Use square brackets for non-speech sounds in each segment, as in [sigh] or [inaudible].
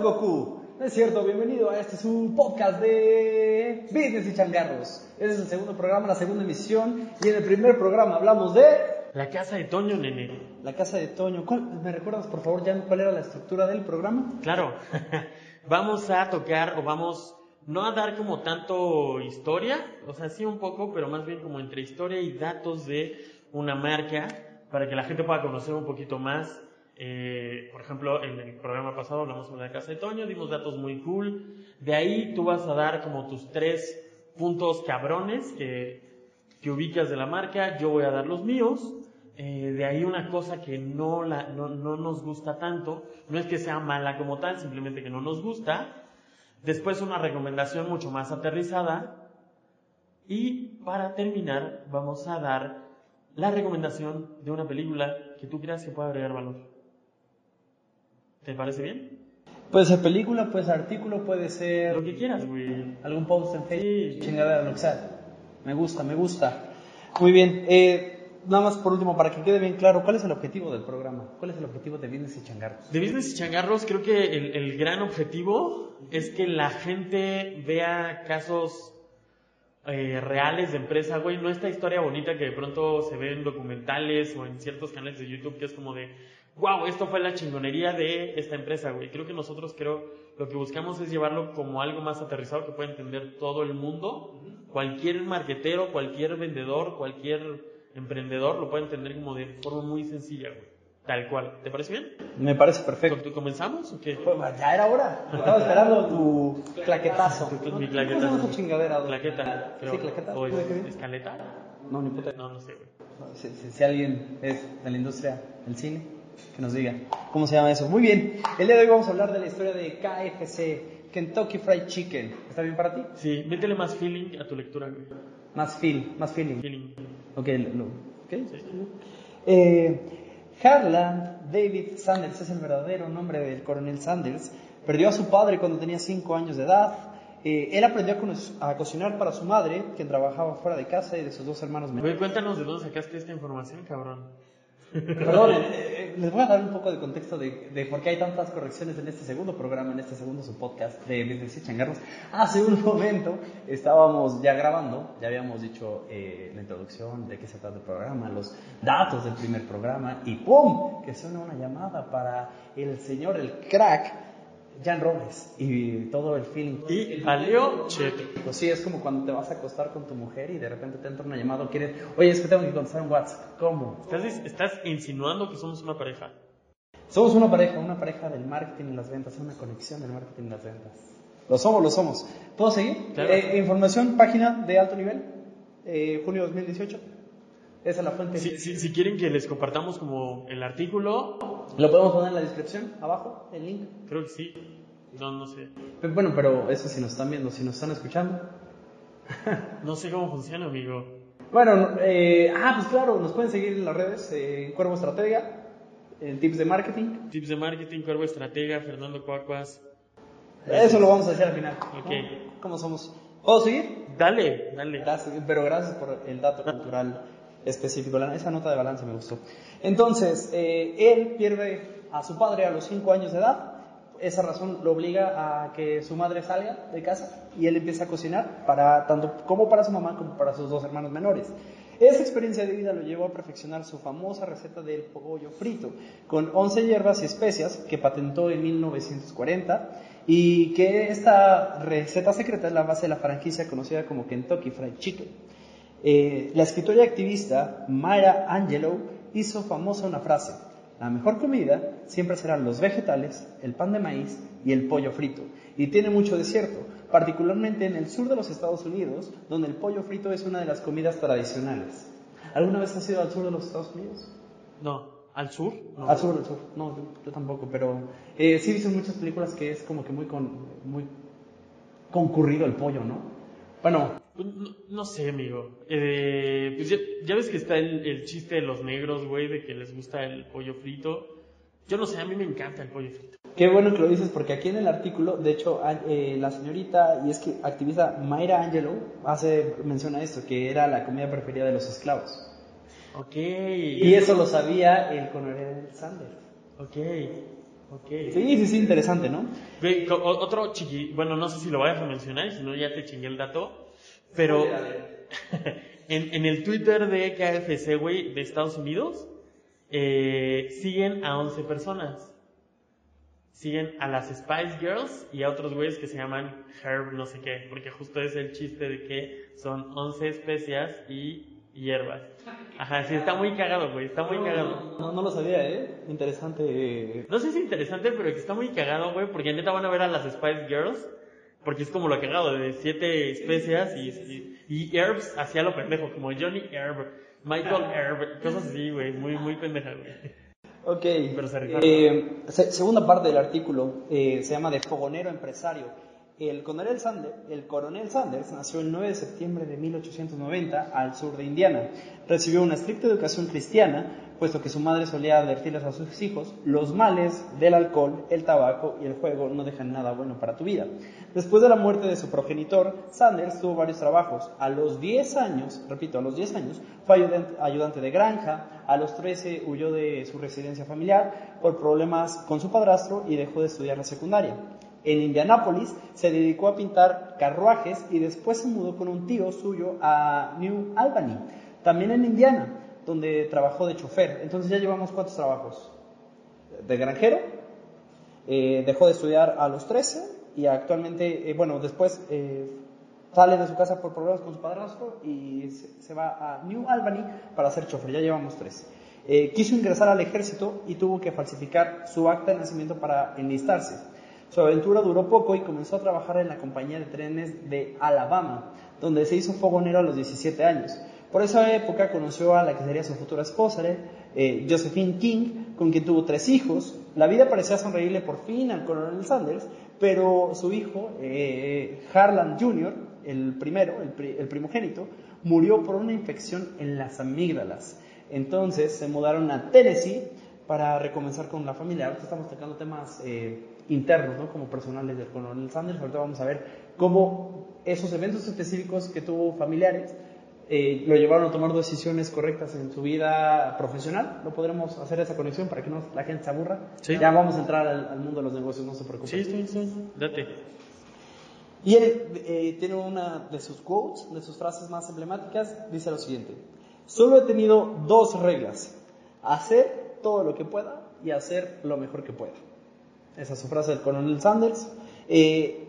Goku. No es cierto, bienvenido a este su podcast de Business y Changarros. Este es el segundo programa, la segunda emisión. Y en el primer programa hablamos de La casa de Toño, nene. la casa de Toño. ¿Cuál- ¿Me recuerdas, por favor, Jan, cuál era la estructura del programa? Claro, [laughs] vamos a tocar o vamos no a dar como tanto historia, o sea, sí un poco, pero más bien como entre historia y datos de una marca para que la gente pueda conocer un poquito más. Eh, por ejemplo, en el programa pasado hablamos sobre la casa de Toño, dimos datos muy cool. De ahí tú vas a dar como tus tres puntos cabrones que, que ubicas de la marca, yo voy a dar los míos. Eh, de ahí una cosa que no, la, no, no nos gusta tanto, no es que sea mala como tal, simplemente que no nos gusta. Después una recomendación mucho más aterrizada. Y para terminar vamos a dar la recomendación de una película que tú creas que pueda agregar valor. ¿Te parece bien? Puede ser película, puede ser artículo, puede ser Lo que quieras, güey. algún post en Facebook, Sí. chingadera, lo que sea. Me gusta, me gusta. Muy bien. eh, nada más por último, para que quede bien claro, ¿cuál es el objetivo del programa? ¿Cuál es el objetivo de Business y Changarros? De Business y Changarros creo que el, el gran objetivo es que la gente vea casos eh, reales de empresa, güey, no esta historia bonita que de pronto se ve en documentales o en ciertos canales de YouTube que es como de, wow, esto fue la chingonería de esta empresa, güey. Creo que nosotros creo lo que buscamos es llevarlo como algo más aterrizado que pueda entender todo el mundo, cualquier marquetero, cualquier vendedor, cualquier emprendedor lo puede entender como de forma muy sencilla, güey. Tal cual. ¿Te parece bien? Me parece perfecto. ¿Tú comenzamos o qué? Pues, ya era hora. Estaba esperando tu claquetazo. Tu- mi ¿Cómo claqueta. Sí, claqueta. ¿O ¿Tú de qué es, vienes? escaleta? No, ni puta. No, no sé, güey. Si, si- si alguien es de la industria del cine, que nos diga cómo se llama eso. Muy bien. El día de hoy vamos a hablar de la historia de KFC, Kentucky Fried Chicken. ¿Está bien para ti? Sí, métele más feeling a tu lectura, güey. Más feel, más feeling. Feeling. Ok, lo, ok. Eh, Harlan David Sanders es el verdadero nombre del coronel Sanders. Perdió a su padre cuando tenía 5 años de edad. Eh, él aprendió a, co- a cocinar para su madre, quien trabajaba fuera de casa, y de sus dos hermanos menores. Güey, cuéntanos de dónde sacaste esta información, cabrón. Perdón, eh, eh, les voy a dar un poco de contexto de, de por qué hay tantas correcciones en este segundo programa, en este segundo su podcast de Business y Changarros. Hace un momento estábamos ya grabando, ya habíamos dicho eh, la introducción, de qué se trata el programa, los datos del primer programa y ¡pum! que suena una llamada para el señor, el crack, Jan Robles y todo el feeling. Y valió cheto. Pues sí, es como cuando te vas a acostar con tu mujer y de repente te entra una llamada o quieres, oye, es que tengo que contestar un WhatsApp. ¿Cómo? ¿Estás, estás insinuando que somos una pareja. Somos una pareja, una pareja del marketing y las ventas, una conexión del marketing y las ventas. Lo somos, lo somos. ¿Puedo seguir? Claro. Eh, información, página de alto nivel, eh, junio 2018. Esa es la fuente. Si, si, si quieren que les compartamos como el artículo, Lo podemos poner en la descripción, abajo, el link. creo que sí. No, no sé. Pe- Bueno, pero eso si nos están viendo, si nos están escuchando. [laughs] No sé cómo funciona, amigo. Bueno, eh, ah, pues claro, nos pueden seguir en las redes, eh, en Cuervo Estratega, en Tips de Marketing. Tips de marketing, Cuervo Estratega, Fernando Cuacuas. Eso lo vamos a hacer al final. Ok. ¿no? ¿Cómo somos? ¿Puedo seguir? Dale, dale. Gracias, pero gracias por el dato cultural específico. Esa nota de balance me gustó. Entonces, eh, él pierde a su padre a los 5 años de edad. Esa razón lo obliga a que su madre salga de casa y él empieza a cocinar para tanto como para su mamá como para sus dos hermanos menores. Esa experiencia de vida lo llevó a perfeccionar su famosa receta del pollo frito, con 11 hierbas y especias que patentó en 1940 y que esta receta secreta es la base de la franquicia conocida como Kentucky Fried Chicken. Eh, la escritora y activista Maya Angelou hizo famosa una frase, la mejor comida siempre serán los vegetales, el pan de maíz y el pollo frito. Y tiene mucho de cierto, particularmente en el sur de los Estados Unidos, donde el pollo frito es una de las comidas tradicionales. ¿Alguna vez has ido al sur de los Estados Unidos? No, ¿al sur? No. Al sur, al sur. No, yo, yo tampoco, pero eh, sí he visto muchas películas que es como que muy, con, muy concurrido el pollo, ¿no? Bueno, No, no sé, amigo. Eh, pues ya, ya ves que está el, el chiste de los negros, güey, de que les gusta el pollo frito. Yo no sé, a mí me encanta el pollo frito. Qué bueno que lo dices porque aquí en el artículo, de hecho, eh, la señorita y es que activista Mayra Angelou hace menciona esto, que era la comida preferida de los esclavos. Ok. Y eso lo sabía el coronel Sanders. Ok. Ok. Sí, sí, sí, interesante, ¿no? Otro chiqui, bueno, no sé si lo vayas a mencionar, si no ya te chingué el dato, pero [laughs] en, en el Twitter de KFC, güey, de Estados Unidos, eh, siguen a 11 personas. Siguen a las Spice Girls y a otros güeyes que se llaman Herb no sé qué, porque justo es el chiste de que son 11 especias y hierbas. Ajá, sí, está muy cagado, güey, está muy cagado. No, no lo sabía, ¿eh? Interesante. No sé si es interesante, pero que está muy cagado, güey, porque neta van a ver a las Spice Girls, porque es como lo cagado, de siete especias y, y, y Herbs hacía lo pendejo, como Johnny Herb, Michael Herb, cosas así, güey, muy, muy pendeja, güey. Ok. Pero se. Eh, se- segunda parte del artículo eh, se llama de fogonero empresario. El coronel, Sanders, el coronel Sanders nació el 9 de septiembre de 1890 al sur de Indiana. Recibió una estricta educación cristiana, puesto que su madre solía advertirles a sus hijos, los males del alcohol, el tabaco y el juego no dejan nada bueno para tu vida. Después de la muerte de su progenitor, Sanders tuvo varios trabajos. A los 10 años, repito, a los 10 años, fue ayudante, de granja, a los 13 huyó de su residencia familiar por problemas con su padrastro y dejó de estudiar la secundaria. En Indianápolis se dedicó a pintar carruajes y después se mudó con un tío suyo a New Albany, también en Indiana, donde trabajó de chofer. Entonces ya llevamos cuántos trabajos? De granjero, eh, dejó de estudiar a los 13 y actualmente, eh, bueno, después eh, sale de su casa por problemas con su padrastro y se, se va a New Albany para ser chofer. Ya llevamos tres. Quiso ingresar al ejército y tuvo que falsificar su acta de nacimiento para enlistarse. Su aventura duró poco y comenzó a trabajar en la compañía de trenes de Alabama, donde se hizo fogonero a los 17 años. Por esa época conoció a la que sería su futura esposa, eh, Josephine King, con quien tuvo tres hijos. La vida parecía sonreírle por fin al coronel Sanders, pero su hijo, eh, Harlan Jr., el primero, el, pri- el primogénito, murió por una infección en las amígdalas. Entonces se mudaron a Tennessee para recomenzar con la familia. Ahorita estamos tocando temas eh, internos, ¿no? Como personales del coronel Sanders. Ahorita vamos a ver cómo esos eventos específicos que tuvo familiares eh, lo llevaron a tomar decisiones correctas en su vida profesional. No podremos hacer esa conexión para que no la gente se aburra. Sí. Ya vamos a entrar al, al mundo de los negocios, no se preocupen. Sí, estoy, estoy, date. Y él eh, tiene una de sus quotes, de sus frases más emblemáticas, dice lo siguiente. Solo he tenido dos reglas. Hacer todo lo que pueda y hacer lo mejor que pueda. Esa es su frase del coronel Sanders. Eh,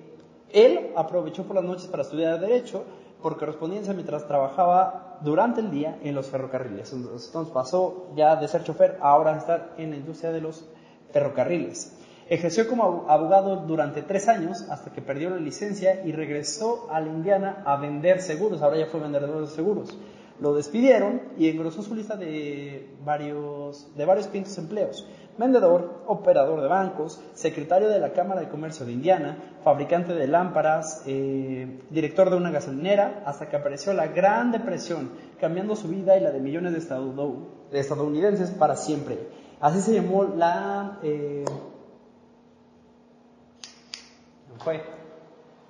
él aprovechó por las noches para estudiar Derecho por correspondencia mientras trabajaba durante el día en los ferrocarriles. Entonces pasó ya de ser chofer a ahora estar en la industria de los ferrocarriles. Ejerció como abogado durante tres años hasta que perdió la licencia y regresó a la Indiana a vender seguros. Ahora ya fue vendedor de seguros. Lo despidieron y engrosó su lista de varios, de varios pintos empleos. Vendedor, operador de bancos, secretario de la Cámara de Comercio de Indiana, fabricante de lámparas, eh, director de una gasolinera, hasta que apareció la Gran Depresión, cambiando su vida y la de millones de, de estadounidenses para siempre. Así se llamó la... eh, fue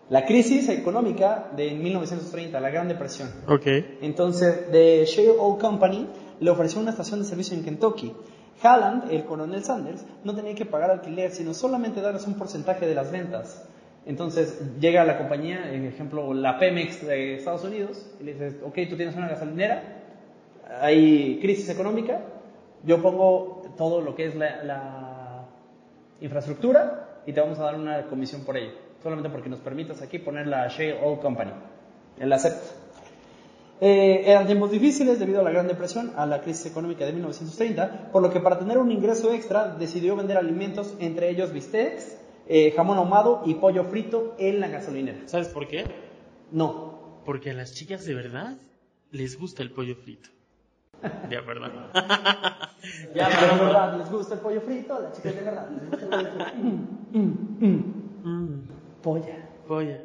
la crisis económica de 1930, la Gran Depresión. Ok. Entonces, The Shale Oil Company le ofreció una estación de servicio en Kentucky. Halland, el coronel Sanders, no tenía que pagar alquiler, sino solamente darles un porcentaje de las ventas. Entonces llega la compañía, en ejemplo la Pemex de Estados Unidos, y le dices, ok, tú tienes una gasolinera, hay crisis económica, yo pongo todo lo que es la, infraestructura y te vamos a dar una comisión por ello, solamente porque nos permitas aquí poner la Shale Oil Company. Él acepta. Eh, eran tiempos difíciles debido a la Gran Depresión, a la crisis económica de 1930, por lo que para tener un ingreso extra decidió vender alimentos, entre ellos bistecs, eh, jamón ahumado y pollo frito en la gasolinera. ¿Sabes por qué? No, Porque a las chicas de verdad les gusta el pollo frito. [laughs] Ya, perdón. ya, pero de verdad, les gusta el pollo frito, a las chicas de verdad les gusta el pollo frito. Mm, mm, mm. Mm, Polla.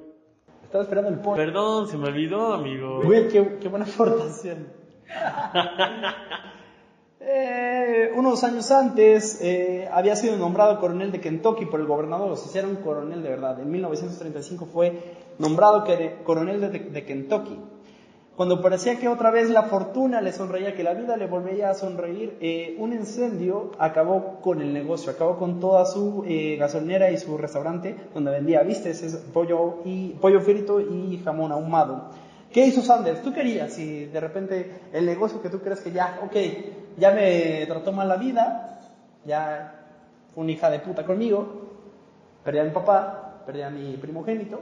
Estaba esperando el pollo. Perdón, se me olvidó, amigo. Güey, qué, qué buena aportación. [laughs] Eh, unos años antes eh, había sido nombrado coronel de Kentucky por el gobernador, o sea, era un coronel de verdad. En 1935 fue nombrado coronel de, de Kentucky. Cuando parecía que otra vez la fortuna le sonreía, que la vida le volvía a sonreír, eh, un incendio acabó con el negocio, acabó con toda su eh, gasolinera y su restaurante donde vendía vistes, pollo, y, pollo frito y jamón ahumado. ¿Qué hizo Sanders? ¿Tú querías si de repente el negocio que tú crees que ya, ok, ya me trató mal la vida, ya fue una hija de puta conmigo, perdí a mi papá, perdí a mi primogénito,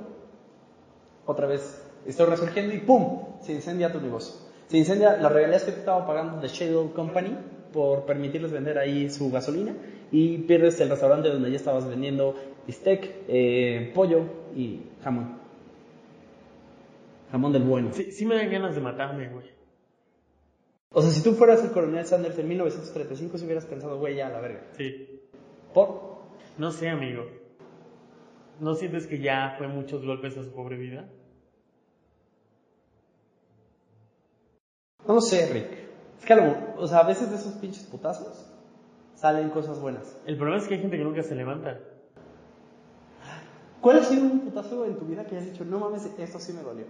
otra vez estoy resurgiendo y ¡pum! Se incendia tu negocio. Se incendia las regalías que te estaba pagando de Shadow Company por permitirles vender ahí su gasolina y pierdes el restaurante donde ya estabas vendiendo bistec, eh, pollo y jamón. Jamón del bueno. Sí, sí me dan ganas de matarme, güey. O sea, si tú fueras el coronel Sanders en 1935, si hubieras pensado, güey, ya, la verga. Sí. ¿Por? No sé, amigo. ¿No sientes que ya fue muchos golpes a su pobre vida? No sé, Rick. Es que a, lo- o sea, a veces de esos pinches putazos salen cosas buenas. El problema es que hay gente que nunca se levanta. ¿Cuál ha sido un putazo en tu vida que hayas dicho, no mames, esto sí me dolió?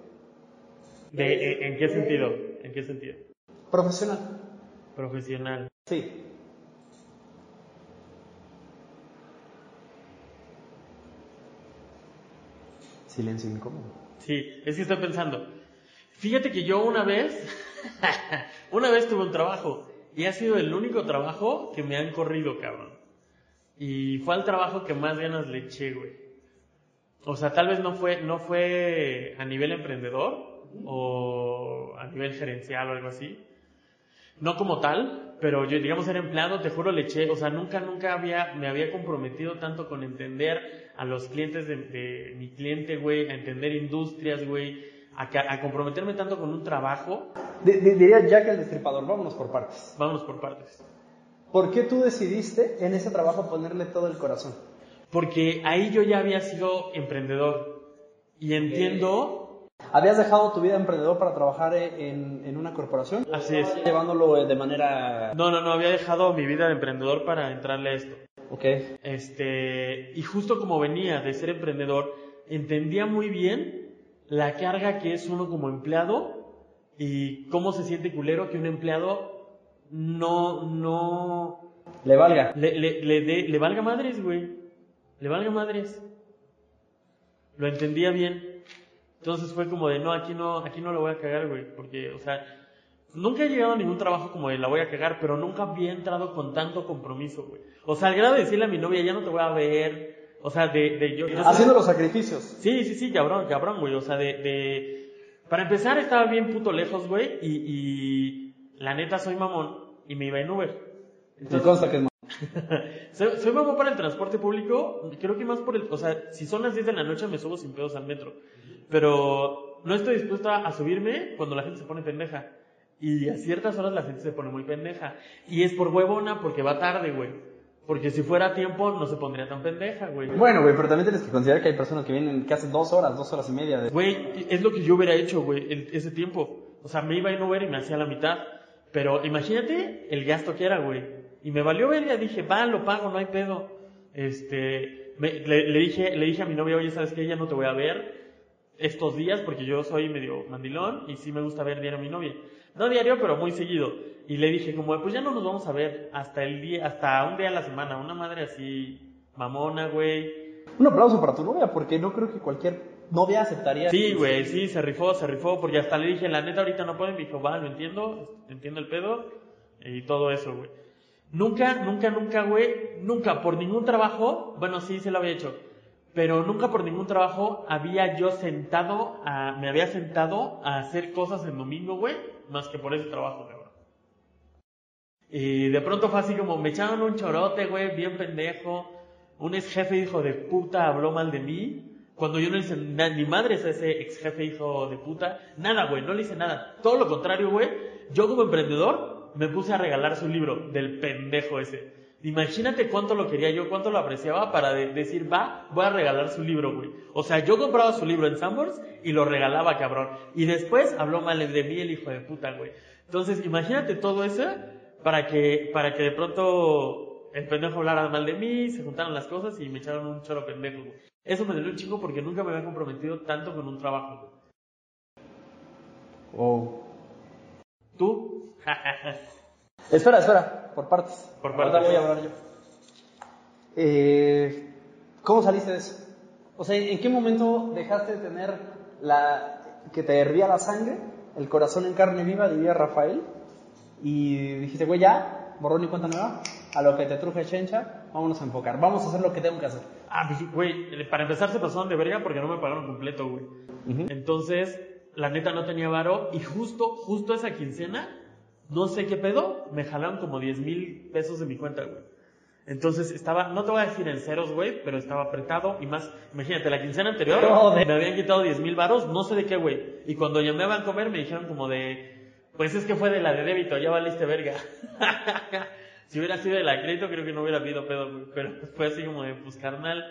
De, en, ¿En qué sentido? ¿En qué sentido? Profesional. Profesional. Sí. Silencio incómodo. Sí, es que estoy pensando. Fíjate que yo una vez, [laughs] una vez tuve un trabajo y ha sido el único trabajo que me han corrido, cabrón. Y fue al trabajo que más ganas le eché, güey. O sea, tal vez no fue, no fue a nivel emprendedor o a nivel gerencial o algo así. No como tal, pero yo, digamos, era empleado, te juro, le eché, o sea, nunca, nunca había, me había comprometido tanto con entender a los clientes de, de mi cliente, güey, a entender industrias, güey, a, comprometerme tanto con un trabajo. Di- di- diría Jack el Destripador, vámonos por partes. Vámonos por partes. ¿Por qué tú decidiste en ese trabajo ponerle todo el corazón? Porque ahí yo ya había sido emprendedor. Y entiendo, ¿Habías dejado tu vida de emprendedor para trabajar en, en una corporación? así es. Llevándolo de manera... No, no, no, había dejado mi vida de emprendedor para entrarle a esto. Ok. Este, y justo como venía de ser emprendedor, entendía muy bien la carga que es uno como empleado y cómo se siente culero que un empleado no, no, Le valga. le, le, le, dé- le valga madres, güey. Le valga madres. Lo entendía bien. Entonces fue como de, no, aquí no, aquí no lo voy a cagar, güey. Porque, o sea, nunca he llegado a ningún trabajo como de la voy a cagar, pero nunca había entrado con tanto compromiso, güey. O sea, al grado de decirle a mi novia, ya no te voy a ver. O sea, de, de yo, Haciendo los sacrificios. Sí, sí, sí, cabrón, cabrón, güey. O sea, de, de... Para empezar, estaba bien puto lejos, güey. Y, y la neta soy mamón y me iba en Uber. Me consta que es [laughs] soy, soy mamón para el transporte público. Creo que más por el... O sea, si son las 10 de la noche me subo sin pedos al metro. Pero no estoy dispuesto a, a subirme cuando la gente se pone pendeja. Y a ciertas horas la gente se pone muy pendeja. Y es por huevona porque va tarde, güey. Porque si fuera a tiempo no se pondría tan pendeja, güey. Bueno, güey, pero también tienes que considerar que hay personas que vienen que hacen dos horas, dos horas y media. De... Güey, es lo que yo hubiera hecho, güey, el- ese tiempo. O sea, me iba en Uber y me hacía la mitad. Pero imagínate el gasto que era, güey. Y me valió verga, dije, va, lo pago, no hay pedo. Este, me- le, le dije, le dije a mi novia, oye, ¿sabes qué? Ya no te voy a ver estos días porque yo soy medio mandilón y sí me gusta ver diario a mi novia. No diario, pero muy seguido. Y le dije como, pues ya no nos vamos a ver hasta el día, hasta un día a la semana. Una madre así, mamona, güey. Un aplauso para tu novia, porque no creo que cualquier novia aceptaría. Sí, güey, sí, se rifó, se rifó, porque hasta le dije, la neta ahorita no puedo, y me dijo, va, lo entiendo, entiendo el pedo, y todo eso, güey. Nunca, nunca, nunca, güey, nunca, por ningún trabajo, bueno, sí, se lo había hecho, pero nunca por ningún trabajo había yo sentado, a, me había sentado a hacer cosas en domingo, güey, más que por ese trabajo, cabrón. Y de pronto fue así como, me echaron un chorote, güey, bien pendejo, un ex jefe hijo de puta habló mal de mí, cuando yo no le hice ni madres a ese ex jefe hijo de puta, nada, güey, no le hice nada. Todo lo contrario, güey, yo como emprendedor me puse a regalar su libro del pendejo ese. Imagínate cuánto lo quería yo, cuánto lo apreciaba para de- decir, va, voy a regalar su libro, güey. O sea, yo compraba su libro en Sambors y lo regalaba, cabrón. Y después habló mal de mí el hijo de puta, güey. Entonces, imagínate todo eso para que, para que de pronto el pendejo hablara mal de mí, se juntaron las cosas y me echaron un choro pendejo, güey. Eso me dolió un chingo porque nunca me había comprometido tanto con un trabajo, güey. O... ¿Tú? [laughs] Espera, espera, por partes. Por partes. voy a hablar yo. Eh, ¿Cómo saliste de eso? O sea, ¿en qué momento dejaste de tener la que te hervía la sangre, el corazón en carne viva, diría Rafael, y dijiste, güey, ya, borrón y cuenta nueva, a lo que te truje Chencha, vámonos a enfocar, vamos a hacer lo que tengo que hacer. Ah, pues, güey, para empezar se pasaron de verga porque no me pagaron completo, güey. Entonces, la neta no tenía varo y justo, justo esa quincena, no sé qué pedo, me jalaron como 10 mil pesos de mi cuenta, güey. Entonces estaba, no te voy a decir en ceros, güey, pero estaba apretado y más, imagínate, la quincena anterior me habían quitado 10 mil varos, no sé de qué, güey. Y cuando llamé a Bancomer me dijeron como de, pues es que fue de la de débito, ya valiste verga. [laughs] si hubiera sido de la de crédito creo que no hubiera habido pedo, güey. Pero [laughs] fue así como de, pues carnal,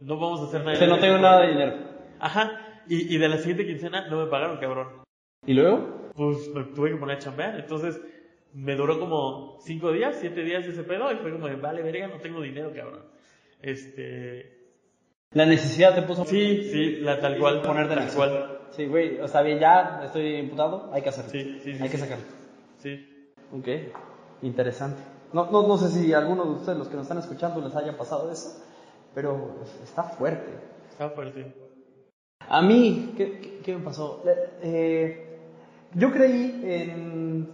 no vamos a hacer nada. Dice, no tengo nada de dinero. Ajá, y, y de la siguiente quincena no me pagaron, cabrón. ¿Y luego? Pues me tuve que poner a chambear, entonces me duró como cinco días, siete días ese pedo y fue como de, vale, verga, no tengo dinero, cabrón. Este... La necesidad te puso... Sí, sí, la tal cual. Ponerte tal la cual. Sí, güey, o sea, bien, ya estoy imputado, hay que hacerlo. Sí, sí, sí, Hay que sí. sacarlo. Sí. Ok, interesante. No, no, no sé si alguno de ustedes, los que nos están escuchando, les haya pasado eso, pero está fuerte. Está fuerte. A mí, ¿qué, qué- qué me pasó? Eh, yo creí en...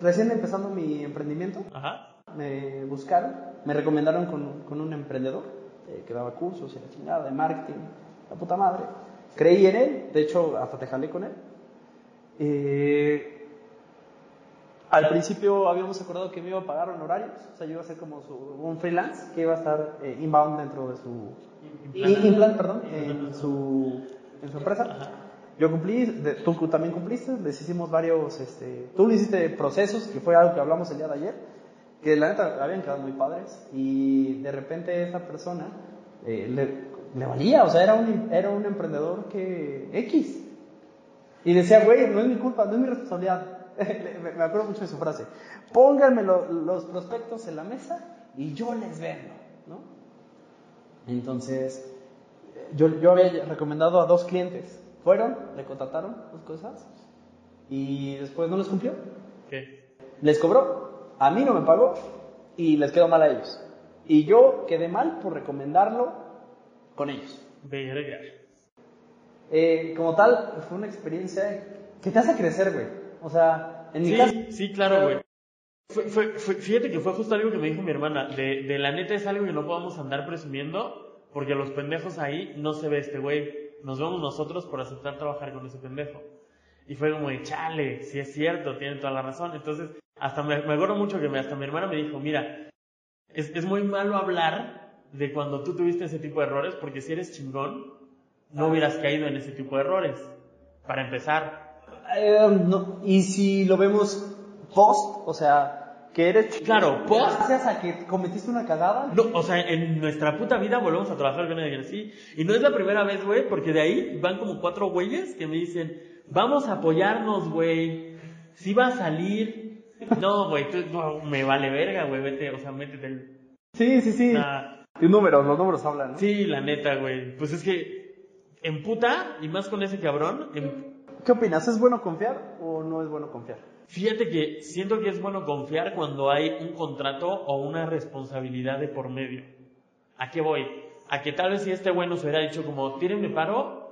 Recién empezando mi emprendimiento, Ajá. me buscaron, me recomendaron con, con un emprendedor eh, que daba cursos y la chingada de marketing, la puta madre. Creí en él, de hecho hasta te jalé con él. Eh, al principio habíamos acordado que me iba a pagar honorarios, o sea, yo iba a ser como su, un freelance que iba a estar eh, inbound dentro de su Implant. i- implant, perdón, en su, en su empresa. Yo cumplí, tú también cumpliste, les hicimos varios, este, tú le hiciste procesos, que fue algo que hablamos el día de ayer, que la neta habían quedado muy padres, y de repente esa persona eh, le, valía, o sea, era un, era un emprendedor que X. Y decía, güey, no es mi culpa, no es mi responsabilidad. [laughs] me acuerdo mucho de su frase. Pónganme lo- los prospectos en la mesa y yo les vendo, ¿no? Entonces, yo, yo había recomendado a dos clientes. Fueron, le contrataron las cosas y después no les cumplió. ¿Qué? Les cobró, a mí no me pagó y les quedó mal a ellos. Y yo quedé mal por recomendarlo con ellos. Verga. Eh, como tal, fue una experiencia que te hace crecer, güey. O sea, en mi caso... Sí, sí, claro, güey. Fue- fue- fue- fíjate que fue justo algo que me dijo mi hermana. De, de la neta es algo que no podamos andar presumiendo porque los pendejos ahí no se ve este güey. Nos vemos nosotros por aceptar trabajar con ese pendejo. Y fue como de, chale, si es cierto, tienen toda la razón. Entonces, hasta me, me acuerdo mucho que hasta mi hermana me dijo, mira, es, es muy malo hablar de cuando tú tuviste ese tipo de errores porque si eres chingón, no hubieras caído en ese tipo de errores. Para empezar. Eh, y si lo vemos post, o sea, que eres... Claro, post. Gracias a que cometiste una cagada. No, o sea, en nuestra puta vida volvemos a trabajar con alguien así. Y no es la primera vez, güey, porque de ahí van como cuatro güeyes que me dicen, vamos a apoyarnos, güey. Si va a salir. No, güey, tú, no, me vale verga, güey, vete, o sea, métete el... Sí, sí, sí. Nah. Y números, los números hablan, ¿no? Sí, la neta, güey. Pues es que, en puta, y más con ese cabrón, en- ¿Qué opinas? ¿Es bueno confiar o no es bueno confiar? Fíjate que siento que es bueno confiar cuando hay un contrato o una responsabilidad de por medio. ¿A qué voy? A que tal vez si este güey nos hubiera dicho como, tírenme paro,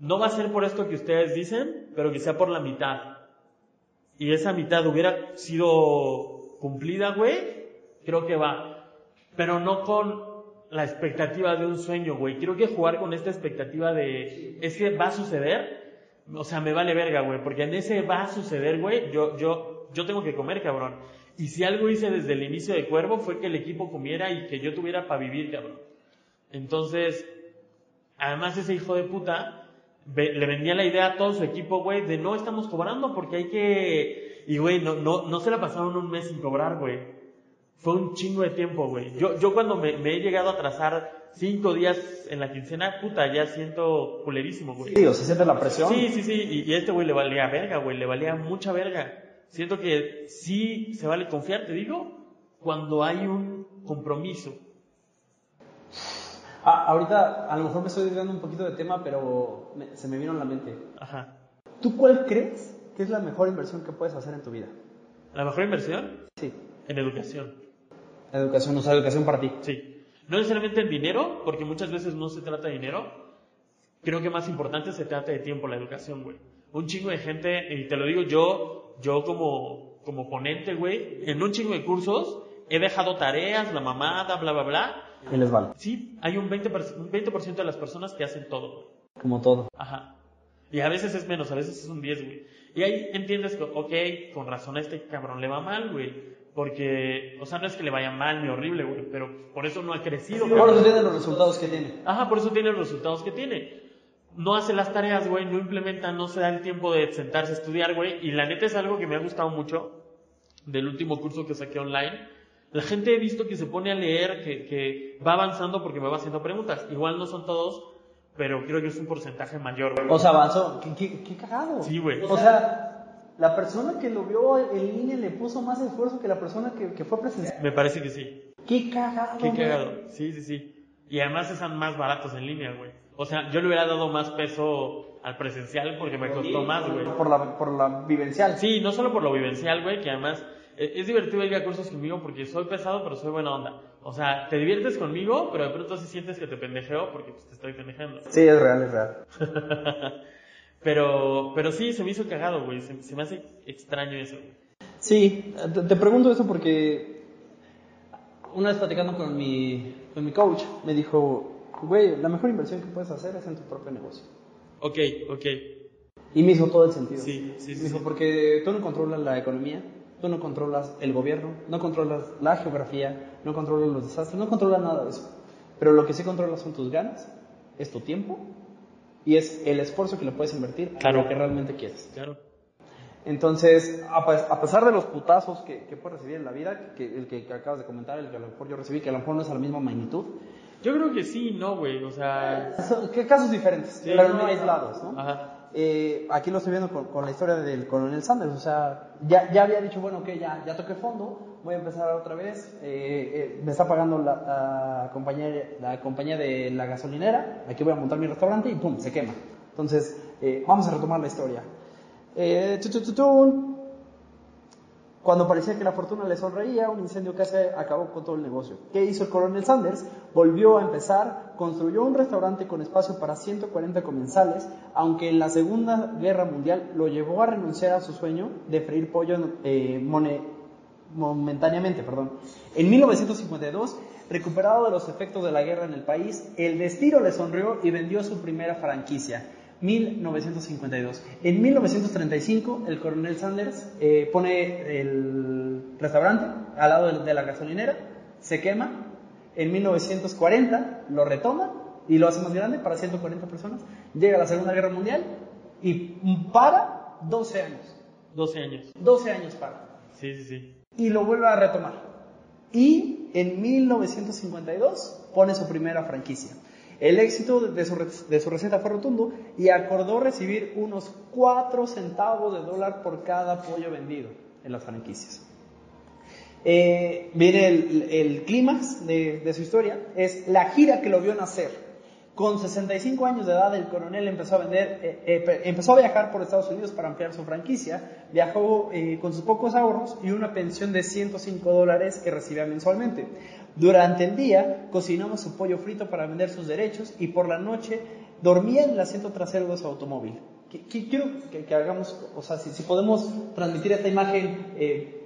no va a ser por esto que ustedes dicen, pero que sea por la mitad. Y esa mitad hubiera sido cumplida, güey, creo que va. Pero no con la expectativa de un sueño, güey. Quiero que jugar con esta expectativa de, es que va a suceder, o sea, me vale verga, güey, porque en ese va a suceder, güey, yo, yo, yo tengo que comer, cabrón. Y si algo hice desde el inicio de Cuervo fue que el equipo comiera y que yo tuviera para vivir, cabrón. Entonces, además ese hijo de puta le vendía la idea a todo su equipo, güey, de no estamos cobrando porque hay que... Y, güey, no, no, no se la pasaron un mes sin cobrar, güey. Fue un chingo de tiempo, güey. Yo, yo cuando me, me he llegado a atrasar cinco días en la quincena, puta, ya siento culerísimo, güey. Sí, o se siente la presión. Sí, sí, sí, y, y este güey le valía verga, güey, le valía mucha verga. Siento que sí se vale confiar, te digo, cuando hay un compromiso. Ah, ahorita a lo mejor me estoy desviando un poquito de tema, pero me- se me vino a la mente. Ajá. ¿Tú cuál crees que es la mejor inversión que puedes hacer en tu vida? ¿La mejor inversión? Sí. En educación. Educación, o sea, educación para ti. Sí. No necesariamente en dinero, porque muchas veces no se trata de dinero. Creo que más importante se trata de tiempo, la educación, güey. Un chingo de gente, y te lo digo yo, yo como, como ponente, güey, en un chingo de cursos he dejado tareas, la mamada, bla, bla, bla. Y les vale. Sí, hay un 20%, un 20 de las personas que hacen todo, güey. Como todo. Ajá. Y a veces es menos, a veces es un 10, güey. Y ahí entiendes que, ok, con razón a este cabrón le va mal, güey. Porque, o sea, no es que le vaya mal ni horrible, güey, pero por eso no ha crecido. Por eso tiene los resultados que tiene. Ajá, por eso tiene los resultados que tiene. No hace las tareas, güey, no implementa, no se da el tiempo de sentarse a estudiar, güey. Y la neta es algo que me ha gustado mucho del último curso que saqué online. La gente he visto que se pone a leer, que, que va avanzando porque me va haciendo preguntas. Igual no son todos, pero creo que es un porcentaje mayor, güey. O sea, avanzó. ¿Qué, qué, qué cagado? Sí, güey. O sea, la persona que lo vio en línea le puso más esfuerzo que la persona que, que fue presencial. Me parece que sí. Qué cagado. Qué güey. cagado. Sí, sí, sí. Y además están más baratos en línea, güey. O sea, yo le hubiera dado más peso al presencial porque me costó más, güey. Por la, por la vivencial. Sí, no solo por lo vivencial, güey, que además eh, es divertido ir a cursos conmigo porque soy pesado, pero soy buena onda. O sea, te diviertes conmigo, pero de pronto sí sientes que te pendejeo porque pues, te estoy pendejando. Sí, es real, es real. [laughs] pero, pero sí, se me hizo cagado, güey. Se, se me hace extraño eso. Sí, te, te pregunto eso porque una vez platicando con mi, con mi coach, me dijo, güey, la mejor inversión que puedes hacer es en tu propio negocio. Ok, ok. Y me hizo todo el sentido. Sí, sí, sí, Me dijo, sí. porque tú no controlas la economía, tú no controlas el gobierno, no controlas la geografía, no controlas los desastres, no controlas nada de eso. Pero lo que sí controlas son tus ganas, es tu tiempo y es el esfuerzo que le puedes invertir Claro. a lo que realmente quieres. Claro. Entonces, a, a pesar de los putazos que, que puedes recibir en la vida, que, el que, que acabas de comentar, el que a lo mejor yo recibí, que a lo mejor no es a la misma magnitud, Yo creo que sí, no, güey. O sea. son- que casos diferentes, Sí, pero no, aislados, ¿no? Ajá. Eh, aquí lo estoy viendo con, con la historia del coronel Sanders, o sea, ya, ya había dicho, bueno, que ya, ya toqué fondo, voy a empezar otra vez, eh, eh, me está pagando la, la compañía, la compañía de la gasolinera, aquí voy a montar mi restaurante y pum, se quema. Entonces, eh, vamos a retomar la historia. Eh. Cuando parecía que la fortuna le sonreía, un incendio casi acabó con todo el negocio. ¿Qué hizo el coronel Sanders? Volvió a empezar, construyó un restaurante con espacio para 140 comensales, aunque en la Segunda Guerra Mundial lo llevó a renunciar a su sueño de freír pollo eh, mone- momentáneamente. Perdón. En 1952, recuperado de los efectos de la guerra en el país, el destino le sonrió y vendió su primera franquicia. 1952. En 1935, el coronel Sanders eh, pone el restaurante al lado de, de la gasolinera, se quema. En 1940 lo retoma y lo hace más grande para 140 personas. Llega la Segunda Guerra Mundial y para 12 años. 12 años. 12 años para. Sí, sí, sí. Y lo vuelve a retomar. Y en 1952 pone su primera franquicia. El éxito de su, de su receta fue rotundo y acordó recibir unos 4 centavos de dólar por cada pollo vendido en las franquicias. Eh, el, el clímax de su historia, es la gira que lo vio nacer. Con 65 años de edad, el coronel empezó a vender, eh, eh, pe- empezó a viajar por Estados Unidos para ampliar su franquicia. Viajó eh, con sus pocos ahorros y una pensión de 105 dólares que recibía mensualmente. Durante el día cocinaba su pollo frito para vender sus derechos y por la noche dormía en el asiento trasero de su automóvil. Qui- qui- Quiero que, que hagamos, o sea, si, si podemos transmitir esta imagen eh,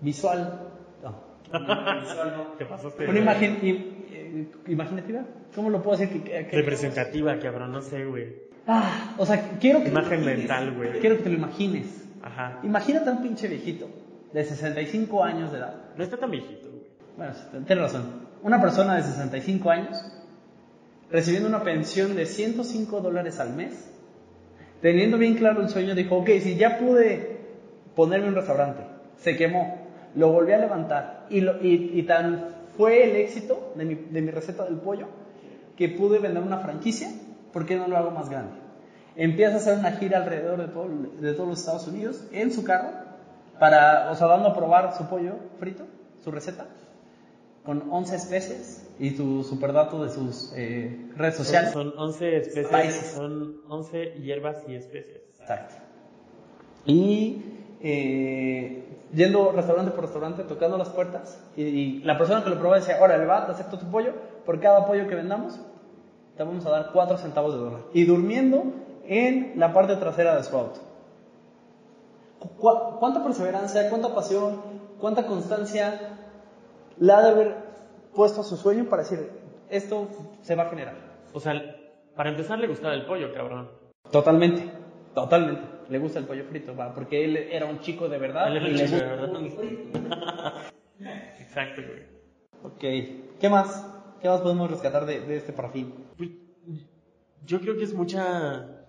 visual, no, [laughs] visual no. ¿Qué pasaste? Una imagen eh, imaginativa. ¿Cómo lo puedo decir? Que, que- Representativa, cabrón, no sé, güey. Ah, o sea, quiero que Imagen te lo imagines. mental, güey. Quiero que te lo imagines. Ajá. Imagínate a un pinche viejito de 65 años de edad. No está tan viejito, güey. Bueno, tienes razón. Una persona de 65 años recibiendo una pensión de 105 dólares al mes, teniendo bien claro el sueño, dijo, ok, si ya pude ponerme un restaurante, se quemó, lo volví a levantar y, lo- y, y tan fue el éxito de mi, de mi receta del pollo que pude vender una franquicia, ¿por qué no lo hago más grande? Empieza a hacer una gira alrededor de, todo, de todos los Estados Unidos en su carro, para, o sea, dando a probar su pollo frito, su receta, con 11 especies y su superdato de sus eh, redes sociales. Son 11 especies, Spices. son 11 hierbas y especies. Exacto. Y eh, yendo restaurante por restaurante, tocando las puertas, y, y la persona que lo probó decía, ahora le va, te acepto tu pollo, por cada pollo que vendamos, te vamos a dar 4 centavos de dólar. Y durmiendo en la parte trasera de su auto. ¿Cu- ¿Cuánta perseverancia, cuánta pasión, cuánta constancia le ha de haber puesto a su sueño para decir, esto se va a generar? O sea, para empezar le gustaba el pollo, cabrón. Totalmente, totalmente. Le gusta el pollo frito, va, porque él era un chico de verdad. Él era y un le chico de verdad. Exacto, güey. Ok, ¿qué más? ¿Qué más podemos rescatar de, de este parafín? Pues, yo creo que es mucha...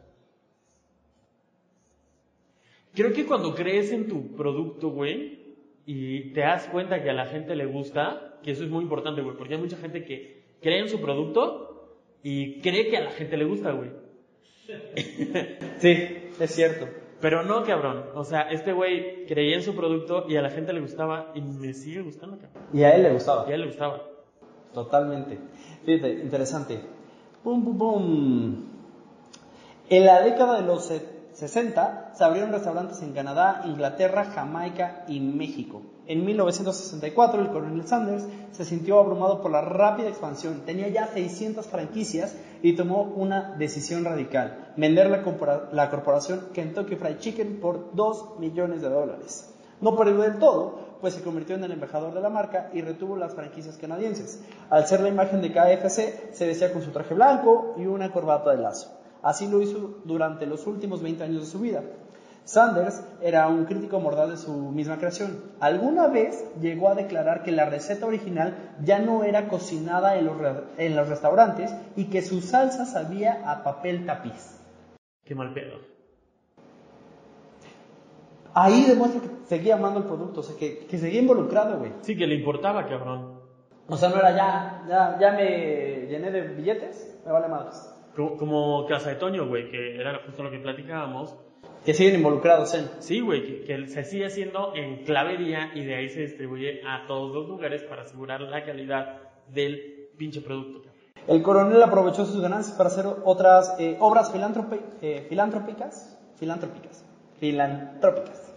Creo que cuando crees en tu producto, güey, y te das cuenta que a la gente le gusta, que eso es muy importante, güey, porque hay mucha gente que cree en su producto y cree que a la gente le gusta, güey. Sí, es cierto. Pero no, cabrón. O sea, este güey creía en su producto y a la gente le gustaba y me sigue gustando, cabrón. Y a él le gustaba. Y a él le gustaba. Totalmente. Fíjate, interesante. Pum, pum, pum. En la década de los se- 60 se abrieron restaurantes en Canadá, Inglaterra, Jamaica y México. En 1964 el coronel Sanders se sintió abrumado por la rápida expansión. Tenía ya 600 franquicias y tomó una decisión radical, vender la, la corporación Kentucky Fried Chicken por 2 millones de dólares. No perdió del todo, pues se convirtió en el embajador de la marca y retuvo las franquicias canadienses. Al ser la imagen de KFC, se vestía con su traje blanco y una corbata de lazo. Así lo hizo durante los últimos 20 años de su vida. Sanders era un crítico mordaz de su misma creación. Alguna vez llegó a declarar que la receta original ya no era cocinada en los, en los restaurantes y que su salsa sabía a papel tapiz. Qué mal pedo. Ahí demuestra que seguía amando el producto, o sea, que, que seguía involucrado, güey. Sí, que le importaba, cabrón. O sea, no era ya, ya, ya me llené de billetes, me vale madres. Como, como Casa de Toño, güey, que era justo lo que platicábamos. Que siguen involucrados en. Sí, güey, que, que se sigue haciendo en clavería y de ahí se distribuye a todos los lugares para asegurar la calidad del pinche producto. El coronel aprovechó sus ganancias para hacer otras eh, obras eh, filantrópicas, filantrópicas, filantrópicas,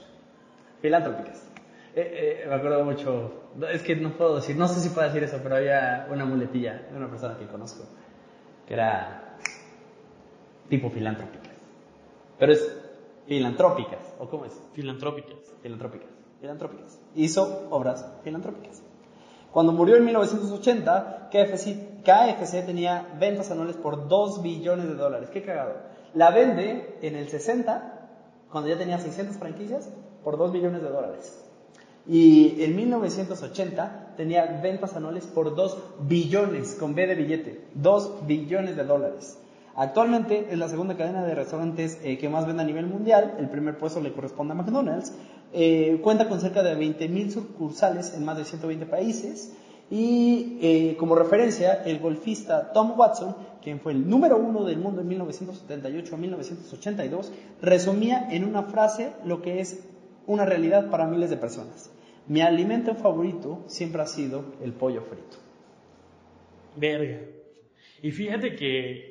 filantrópicas. Eh, eh, me acuerdo mucho, es que no puedo decir, no sé si puedo decir eso, pero había una muletilla de una persona que conozco que era tipo filantrópicas, pero es filantrópicas, ¿o cómo es? Filantrópicas. filantrópicas, filantrópicas. Hizo obras filantrópicas. Cuando murió en 1980, KFC, KFC tenía ventas anuales por 2 billones de dólares. Qué cagado. La vende en el 60, cuando ya tenía 600 franquicias, por 2 billones de dólares. Y en 1980 tenía ventas anuales por 2 billones, con B de billete, 2 billones de dólares. Actualmente es la segunda cadena de restaurantes eh, que más vende a nivel mundial. El primer puesto le corresponde a McDonald's. Eh, cuenta con cerca de 20.000 sucursales en más de 120 países. Y eh, como referencia, el golfista Tom Watson, quien fue el número uno del mundo en 1978 a 1982, resumía en una frase lo que es una realidad para miles de personas. Mi alimento favorito siempre ha sido el pollo frito. Verga. Y fíjate que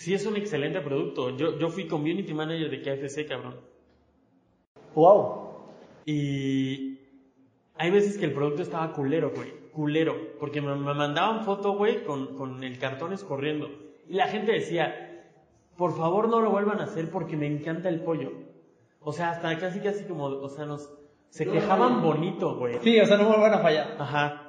sí es un excelente producto. Yo, yo fui community manager de KFC, cabrón. ¡Wow! Y hay veces que el producto estaba culero, güey. Culero. Porque me, me mandaban foto, güey, con, con el cartón escorriendo. Y la gente decía, por favor no lo vuelvan a hacer porque me encanta el pollo. O sea, hasta casi casi como, o sea, nos... Se quejaban bonito, güey. Sí, o sea, no me van a fallar. Ajá.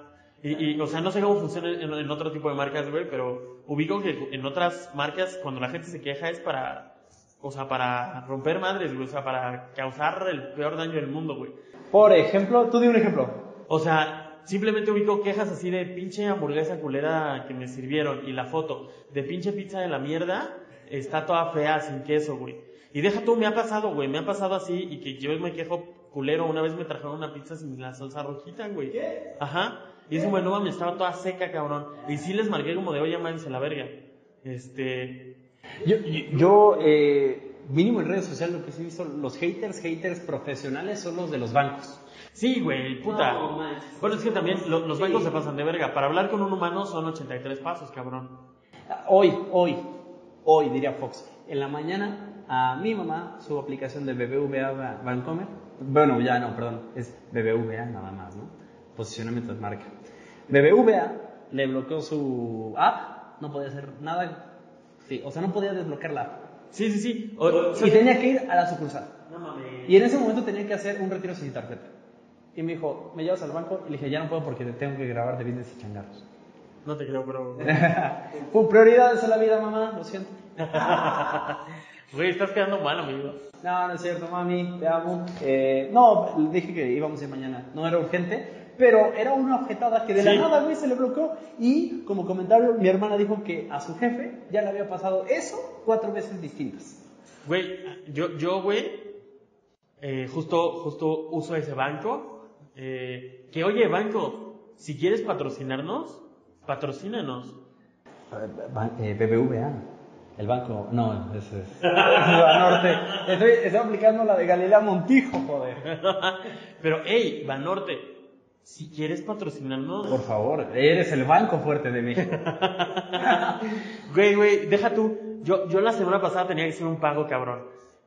Y, y, o sea, no sé cómo funciona en, en otro tipo de marcas, güey, pero ubico que en otras marcas, cuando la gente se queja es para, o sea, para romper madres, güey, o sea, para causar el peor daño del mundo, güey. Por ejemplo, tú di un ejemplo. O sea, simplemente ubico quejas así de pinche hamburguesa culera que me sirvieron y la foto de pinche pizza de la mierda está toda fea, sin queso, güey. Y deja tú, me ha pasado, güey, me ha pasado así y que yo me quejo culero. Una vez me trajeron una pizza sin la salsa rojita, güey. ¿Qué? Ajá. Y eso, güey, no mames, estaba toda seca, cabrón. Y sí les marqué como de, oye, mámense la verga. Este. Yo, yo, yo, eh, mínimo en redes sociales, lo que sí he visto, los haters, haters profesionales son los de los bancos. Sí, güey, puta. No, bueno, es que también lo- los Sí. bancos se pasan de verga. Para hablar con un humano son 83 pasos, cabrón. Hoy, hoy, hoy, diría Fox, en la mañana a mi mamá su aplicación de BBVA Ba- Bancomer. Bueno, ya no, perdón, es BBVA nada más, ¿no? Posicionamiento de marca. BBVA le bloqueó su app, no podía hacer nada, sí, o sea, no podía desbloquear la app. Sí, sí, sí. O- o sea, Y tenía que ir a la sucursal. No mames. Y en ese momento tenía que hacer un retiro sin tarjeta. Y me dijo, ¿me llevas al banco? Y le dije, ya no puedo porque te tengo que grabar de business y changarros. No te creo, pero. [laughs] Fue prioridades en la vida, mamá, lo siento. [laughs] Güey, estás quedando mal, amigo. No, no es cierto, mami, te amo. Eh, no, le dije que íbamos a ir mañana. No era urgente, pero era una objetada que de la Sí. nada, güey, se le bloqueó. Y como comentario, mi hermana dijo que a su jefe ya le había pasado eso cuatro veces distintas. Güey, yo, yo, güey, eh, justo, justo uso ese banco. eh, que, oye, banco, si quieres patrocinarnos, patrocínanos. Eh, BBVA, el banco, no, ese es. [laughs] Banorte. Estoy, estoy aplicando la de Galilea Montijo, joder. [laughs] Pero, hey, Banorte, si quieres patrocinarnos, Por favor, eres el banco fuerte de México. [laughs] Güey, güey, deja tú. Yo, yo la semana pasada tenía que hacer un pago, cabrón.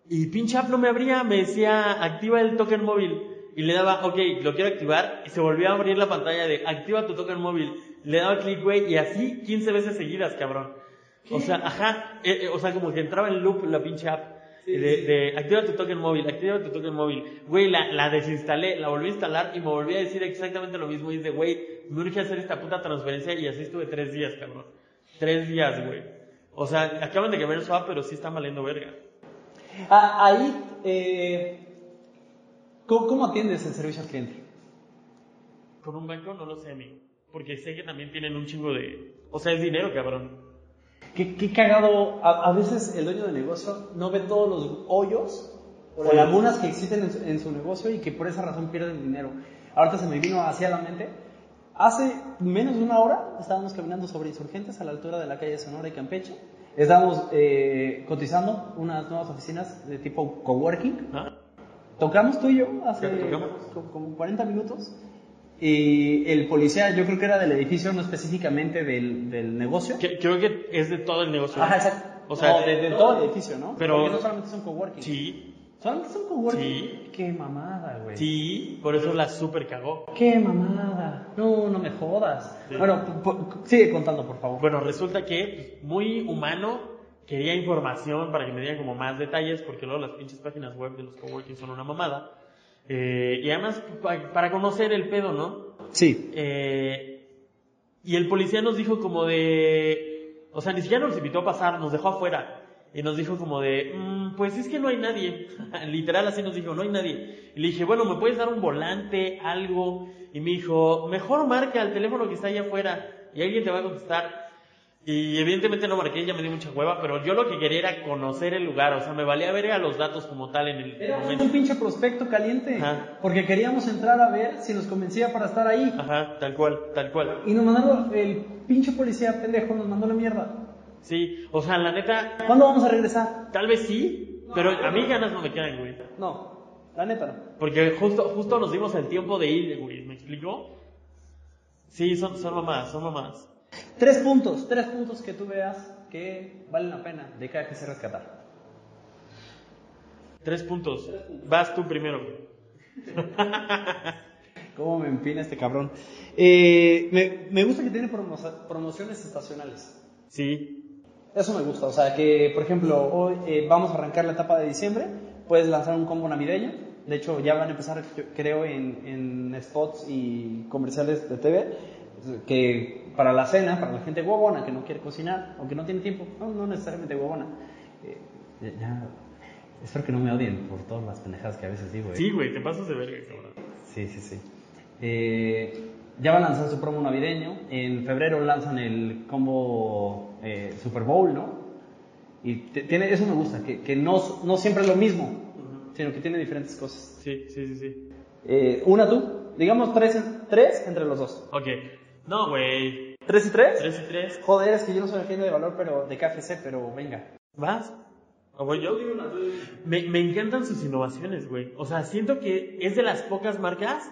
Y pinche app no me abría, me decía activa el token móvil. Y le daba, ok, lo quiero activar. Y se volvió a abrir la pantalla de activa tu token móvil. Le daba clic, güey, y así 15 veces seguidas, cabrón. O sea, ajá, eh, eh, o sea, como que entraba en loop la pinche app. De, de activa tu token móvil, activa tu token móvil. Güey, la, la desinstalé, la volví a instalar y me volví a decir exactamente lo mismo. Y dice, güey, me urge hacer esta puta transferencia y así estuve tres días, cabrón. Tres días, güey. O sea, acaban de cambiar su app, pero sí están valiendo verga. Ah, ahí, eh, ¿cómo, cómo atiendes el servicio al cliente? Con un banco no lo sé, amigo. Porque sé que también tienen un chingo de... O sea, es dinero, cabrón. Qué, qué cagado. A, a veces el dueño de negocio no ve todos los hoyos o lagunas que existen en su, en su negocio y que por esa razón pierden dinero. Ahorita se me vino hacia la mente. Hace menos de una hora estábamos caminando sobre insurgentes a la altura de la calle Sonora y Campeche. Estábamos eh, cotizando unas nuevas oficinas de tipo coworking. ¿Ah? Tocamos tú y yo hace como 40 minutos. Y el policía, yo creo que era del edificio, no específicamente del, del negocio. Que- creo que es de todo el negocio. Ajá, exacto. O sea, No, de, de todo el edificio, ¿no? pero- Porque no solamente son coworking. Sí, ¿Solamente son coworking? Sí. Qué mamada, güey. sí, por eso la super cagó. Qué mamada. No, no me jodas. Bueno, p- p- sigue contando, por favor. Bueno, resulta que, pues, muy humano, quería información para que me dieran como más detalles, porque luego las pinches páginas web de los coworking son una mamada. Eh, y además, pa- para conocer el pedo, ¿no? Sí. Eh, y el policía nos dijo como de, o sea, ni siquiera nos invitó a pasar, nos dejó afuera. Y nos dijo como de, "Mm, pues es que no hay nadie. [laughs] Literal así nos dijo, no hay nadie. Y le dije, bueno, ¿me puedes dar un volante, algo? Y me dijo, mejor marca el teléfono que está allá afuera y alguien te va a contestar. Y evidentemente no marqué, ya me dio mucha hueva, pero yo lo que quería era conocer el lugar, o sea, me valía verga los datos como tal en el Era momento. un pinche prospecto caliente. Ajá. Porque queríamos entrar a ver si nos convencía para estar ahí. Ajá, tal cual, tal cual. Y nos mandaron, el pinche policía pendejo nos mandó la mierda. Sí, o sea, la neta, ¿Cuándo vamos a regresar? Tal vez sí, pero a mí ganas no me quedan, güey. No, la neta no. Porque justo, justo nos dimos el tiempo de ir, güey. ¿Me explico? Sí, son, son mamás, son mamás. Tres puntos, tres puntos que tú veas que valen la pena de que hay que se rescatar. Tres puntos. Vas tú primero. [laughs] ¿Cómo me empina este cabrón? Eh, me, me gusta que tiene promo- promociones estacionales. Sí, Eso me gusta. O sea, que por ejemplo, hoy eh, vamos a arrancar la etapa de diciembre. Puedes lanzar un combo navideño. De hecho, ya van a empezar, creo, en, en spots y comerciales de TV. Que para la cena, para la gente huevona que no quiere cocinar o que no tiene tiempo, no, no necesariamente huevona. eh, ya, espero que no me odien por todas las pendejadas que a veces digo. eh. sí, güey, te pasas de verga, cabrón. Sí, sí, sí. Eh, ya van a lanzar su promo navideño. En febrero lanzan el combo eh, Super Bowl, ¿no? Y te- tiene, eso me gusta, que, que no, no siempre es lo mismo, sino que tiene diferentes cosas. Sí, sí, sí, sí. Eh, una tú, digamos tres, tres entre los dos. Ok. No, güey. ¿Tres y tres? Tres y tres. Joder, es que yo no soy agente de valor pero de KFC, pero venga. ¿Vas? ¿O voy yo? Me, me encantan sus innovaciones, güey. O sea, siento que es de las pocas marcas,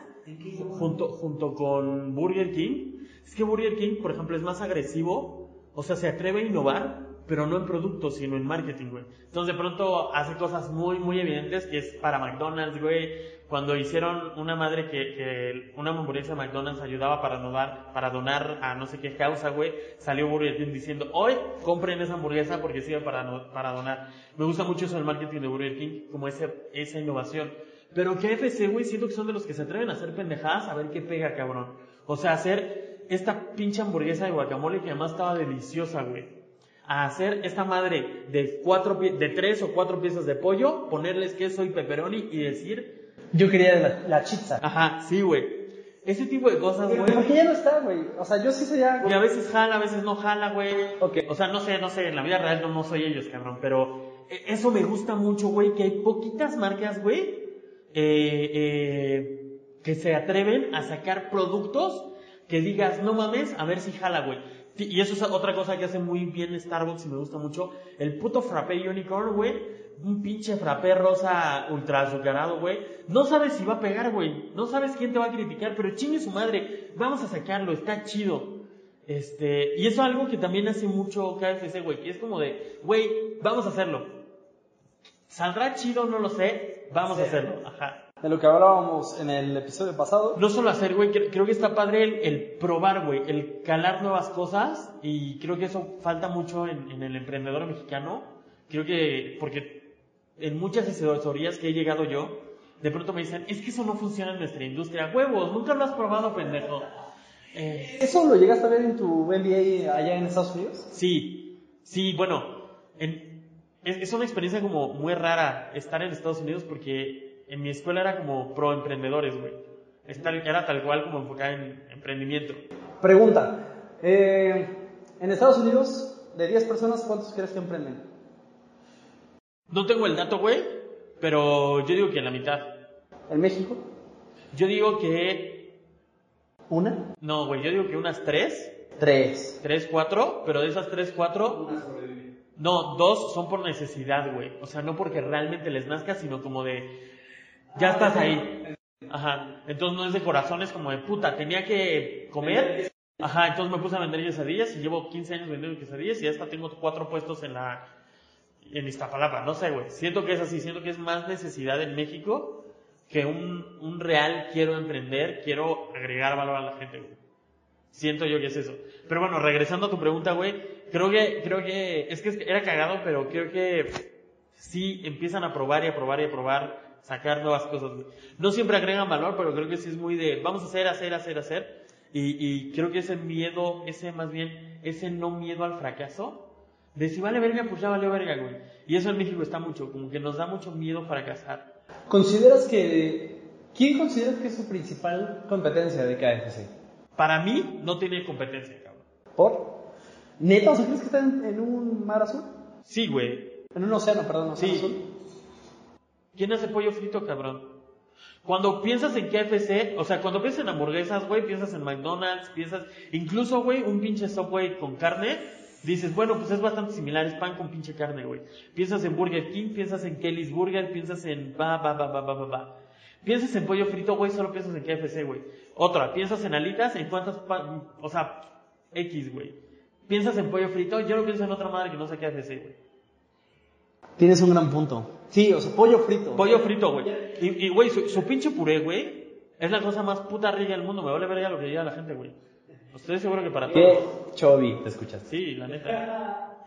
junto, junto con Burger King. Es que Burger King, por ejemplo, es más agresivo O sea, se atreve a innovar, pero no en productos, sino en marketing, güey. Entonces de pronto hace cosas muy, muy evidentes que es para McDonald's, güey. Cuando hicieron una madre que, que una hamburguesa de McDonald's ayudaba para donar, para donar a no sé qué causa, güey, salió Burger King diciendo, hoy compren esa hamburguesa porque sirve para, para donar. Me gusta mucho eso del marketing de Burger King, como ese, esa innovación. Pero KFC, güey, siento que son de los que se atreven a hacer pendejadas a ver qué pega, cabrón. O sea, hacer esta pinche hamburguesa de guacamole que además estaba deliciosa, güey a hacer esta madre de cuatro de tres o cuatro piezas de pollo, ponerles queso y pepperoni y decir, Yo quería la, la chizza. ajá, sí, güey. Ese tipo de cosas, Pero güey. porque ya no está, güey. O sea, yo sí sería... Y a veces jala, a veces no jala, güey. O sea, no sé, no sé, en la vida real no, no soy ellos, cabrón, pero eh, eso me gusta mucho, güey, que hay poquitas marcas, güey, eh, eh, que se atreven a sacar productos que digas, no mames, a ver si jala, güey. Y eso es otra cosa que hace muy bien Starbucks y me gusta mucho. El puto frappé unicorn, güey. Un pinche frappé rosa ultra azucarado, güey. No sabes si va a pegar, güey. No sabes quién te va a criticar, pero chingue su madre. Vamos a sacarlo, está chido. Este, y eso es algo que también hace mucho KFC, güey. Que es como de, güey, vamos a hacerlo. ¿Saldrá chido? No lo sé. Vamos a hacerlo. Ajá. De lo que hablábamos en el episodio pasado. No solo hacer, güey, cre- creo que está padre el, el probar, güey, el calar nuevas cosas y creo que eso falta mucho en, en el emprendedor mexicano. Creo que, porque en muchas asesorías que he llegado yo, de pronto me dicen, es que eso no funciona en nuestra industria. Huevos, nunca lo has probado, pendejo. Eh, ¿Eso lo llegaste a ver en tu MBA allá en Estados Unidos? sí, sí, bueno, en- es, es una experiencia como muy rara estar en Estados Unidos porque en mi escuela era como pro emprendedores, güey. Era tal cual como enfocada en emprendimiento. Pregunta. eh, en Estados Unidos, de 10 personas, ¿cuántos crees que emprenden? No tengo el dato, güey, pero yo digo que la mitad. ¿En México? Yo digo que. ¿Una? No, güey, yo digo que unas tres. Tres. Tres, cuatro, pero de esas tres, cuatro. No, dos son por necesidad, güey. O sea, no porque realmente les nazca, sino como de. Ya estás ahí. Ajá. Entonces no es de corazón, es como de puta, tenía que comer. Ajá, entonces me puse a vender quesadillas y llevo 15 años vendiendo quesadillas y hasta tengo cuatro puestos en la. En Iztapalapa, no sé, güey. Siento que es así, siento que es más necesidad en México que un, un real quiero emprender, quiero agregar valor a la gente, güey. Siento yo que es eso. Pero bueno, regresando a tu pregunta, güey, creo que, creo que, es que era cagado, pero creo que sí empiezan a probar y a probar y a probar, sacar nuevas cosas, güey. No siempre agregan valor, pero creo que sí es muy de, vamos a hacer, hacer, hacer, hacer. Y, y creo que ese miedo, ese más bien, ese no miedo al fracaso, de si vale verga, pues ya valió verga, güey. Y eso en México está mucho, como que nos da mucho miedo fracasar. ¿Consideras que... ¿Quién consideras que es su principal competencia de KFC? Para mí, no tiene competencia, cabrón. ¿Por? ¿Neta? ¿O sea, crees que está en, en un mar azul? Sí, güey. En un océano, perdón, océano Sí. azul. ¿Quién hace pollo frito, cabrón? Cuando piensas en KFC, o sea, cuando piensas en hamburguesas, güey, piensas en McDonald's, piensas, incluso, güey, un pinche Subway con carne, dices, bueno, pues es bastante similar, es pan con pinche carne, güey. Piensas en Burger King, piensas en Kelly's Burger, piensas en ba, ba, ba, ba, ba, ba, ba. Piensas en pollo frito, güey, solo piensas en KFC, güey. Otra, piensas en alitas, en cuántas, pa- o sea, X, güey. Piensas en pollo frito, yo no pienso en otra madre que no sea KFC, güey. Tienes un gran punto. Sí, o sea, pollo frito. Pollo frito, güey. Y, y, güey, su, su pinche puré, güey, es la cosa más puta rica del mundo. Me vale verga lo que diga la gente, güey. Estoy seguro que para ¿Qué? todos. Chovi, te escuchas. Sí, la neta. [laughs]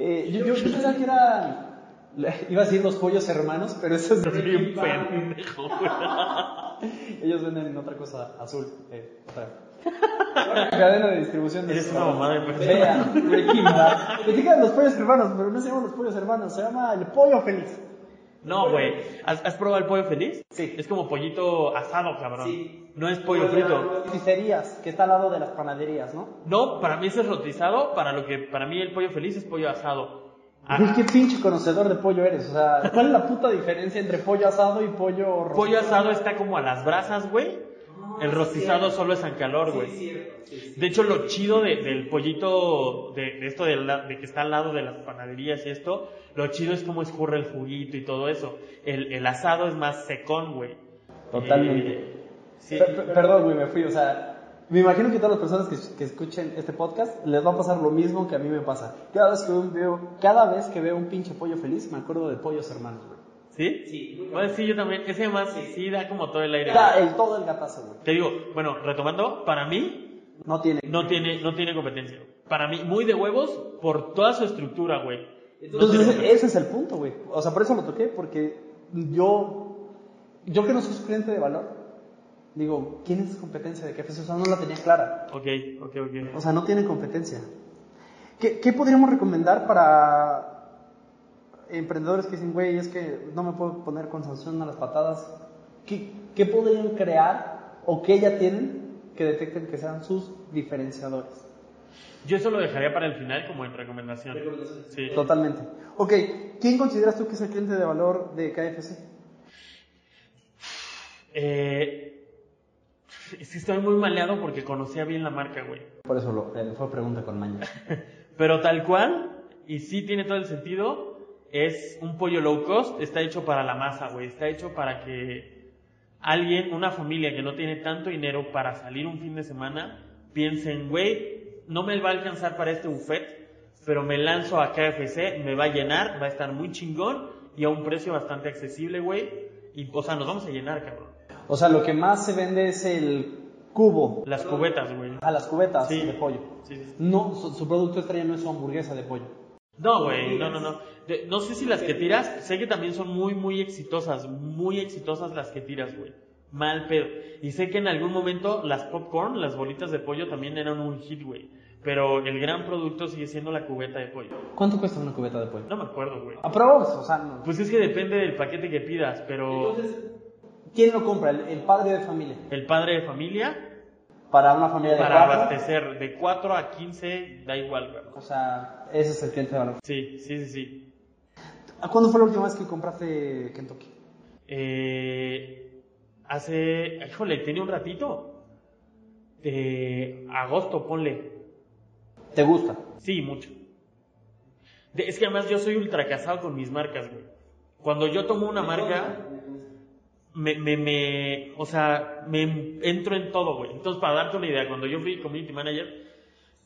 Eh, yo, yo pensaba que era... Iba a decir los pollos hermanos, pero eso es... Bien pendejo. [laughs] Ellos venden otra cosa azul. Eh, o sea, cadena de distribución de Eres una mamada de persona. Vea, Breaking Bad. Me digan los pollos hermanos, pero no se llaman los pollos hermanos, se llama el pollo feliz. No, güey. ¿Has, has probado el pollo feliz? Sí. Es como pollito asado, cabrón. Sí. No es pollo frito. Pizzerías, que está al lado de las panaderías, ¿no? No, para mí ese es rotizado. Para lo que, para mí el pollo feliz es pollo asado. Ah, Uy, qué pinche conocedor de pollo eres. O sea, ¿cuál es la puta diferencia entre pollo asado y pollo rostizado? pollo asado está como a las brasas, güey. El rostizado solo es en calor, güey. De hecho, lo chido de- del pollito, de, de esto de, la- de que está al lado de las panaderías y esto, lo chido es cómo escurre el juguito y todo eso. El, el asado es más secón, güey. Totalmente. Eh, sí. Per- per- perdón, güey, me fui. O sea, Me imagino que todas las personas que, que escuchen este podcast les va a pasar lo mismo que a mí me pasa. Cada vez que veo, cada vez que veo un pinche pollo feliz, me acuerdo de pollos hermanos, güey. ¿Sí? Sí. Bueno, sí, yo también. Ese además sí, da como todo el aire. Da el, todo el gatazo, güey. Te digo, bueno, retomando, para mí No tiene. no tiene, no tiene competencia. Para mí, muy de huevos por toda su estructura, güey. Entonces, ese, ese es el punto, güey. O sea, por eso lo toqué, porque yo, yo que no soy su cliente de valor, digo, ¿quién es competencia de KFC? O sea, no la tenía clara. Ok, ok, ok. O sea, no tienen competencia. ¿Qué, qué podríamos recomendar para emprendedores que dicen, güey, es que no me puedo poner con sanción a las patadas? ¿Qué, qué podrían crear o qué ya tienen que detecten que sean sus diferenciadores? Yo eso lo dejaría para el final como en recomendación. Sí. Totalmente. Ok, ¿quién consideras tú que es el cliente de valor de KFC? Eh, es que estoy muy maleado porque conocía bien la marca, güey. Por eso lo, eh, fue pregunta con maña. [laughs] Pero tal cual, y sí tiene todo el sentido, es un pollo low cost, está hecho para la masa, güey. Está hecho para que alguien, una familia que no tiene tanto dinero para salir un fin de semana, piensen, güey, no me va a alcanzar para este buffet, pero me lanzo a KFC, me va a llenar, va a estar muy chingón y a un precio bastante accesible, güey. Y, o sea, nos vamos a llenar, cabrón. O sea, lo que más se vende es el cubo. Las cubetas, güey. A las cubetas Sí. de pollo. Sí, sí. No, su, su producto estrella no es su hamburguesa de pollo. No, güey, no, no, no. De- no sé si las que tiras, sé que también son muy, muy exitosas, muy exitosas las que tiras, güey. Mal pedo. Y sé que en algún momento las popcorn, las bolitas de pollo también eran un hit, güey. Pero el gran producto sigue siendo la cubeta de pollo. ¿Cuánto cuesta una cubeta de pollo? No me acuerdo, güey. Aprox, o sea, no. Pues es que depende del paquete que pidas, pero ¿quién lo compra? El, el padre de familia. el padre de familia, Para una familia de para abastecer de 4 a 15, da igual, güey. O sea, ese es el cliente de valor. Sí, sí, sí, sí. ¿A ¿Cuándo fue la última vez que compraste Kentucky? Eh, hace, híjole, tiene un ratito. De agosto, ponle. ¿Te gusta? Sí, mucho. De- es que además yo soy ultra casado con mis marcas, güey. Cuando yo tomo una marca, me, me, me, o sea, me entro en todo, güey. Entonces, para darte una idea, cuando yo fui community manager,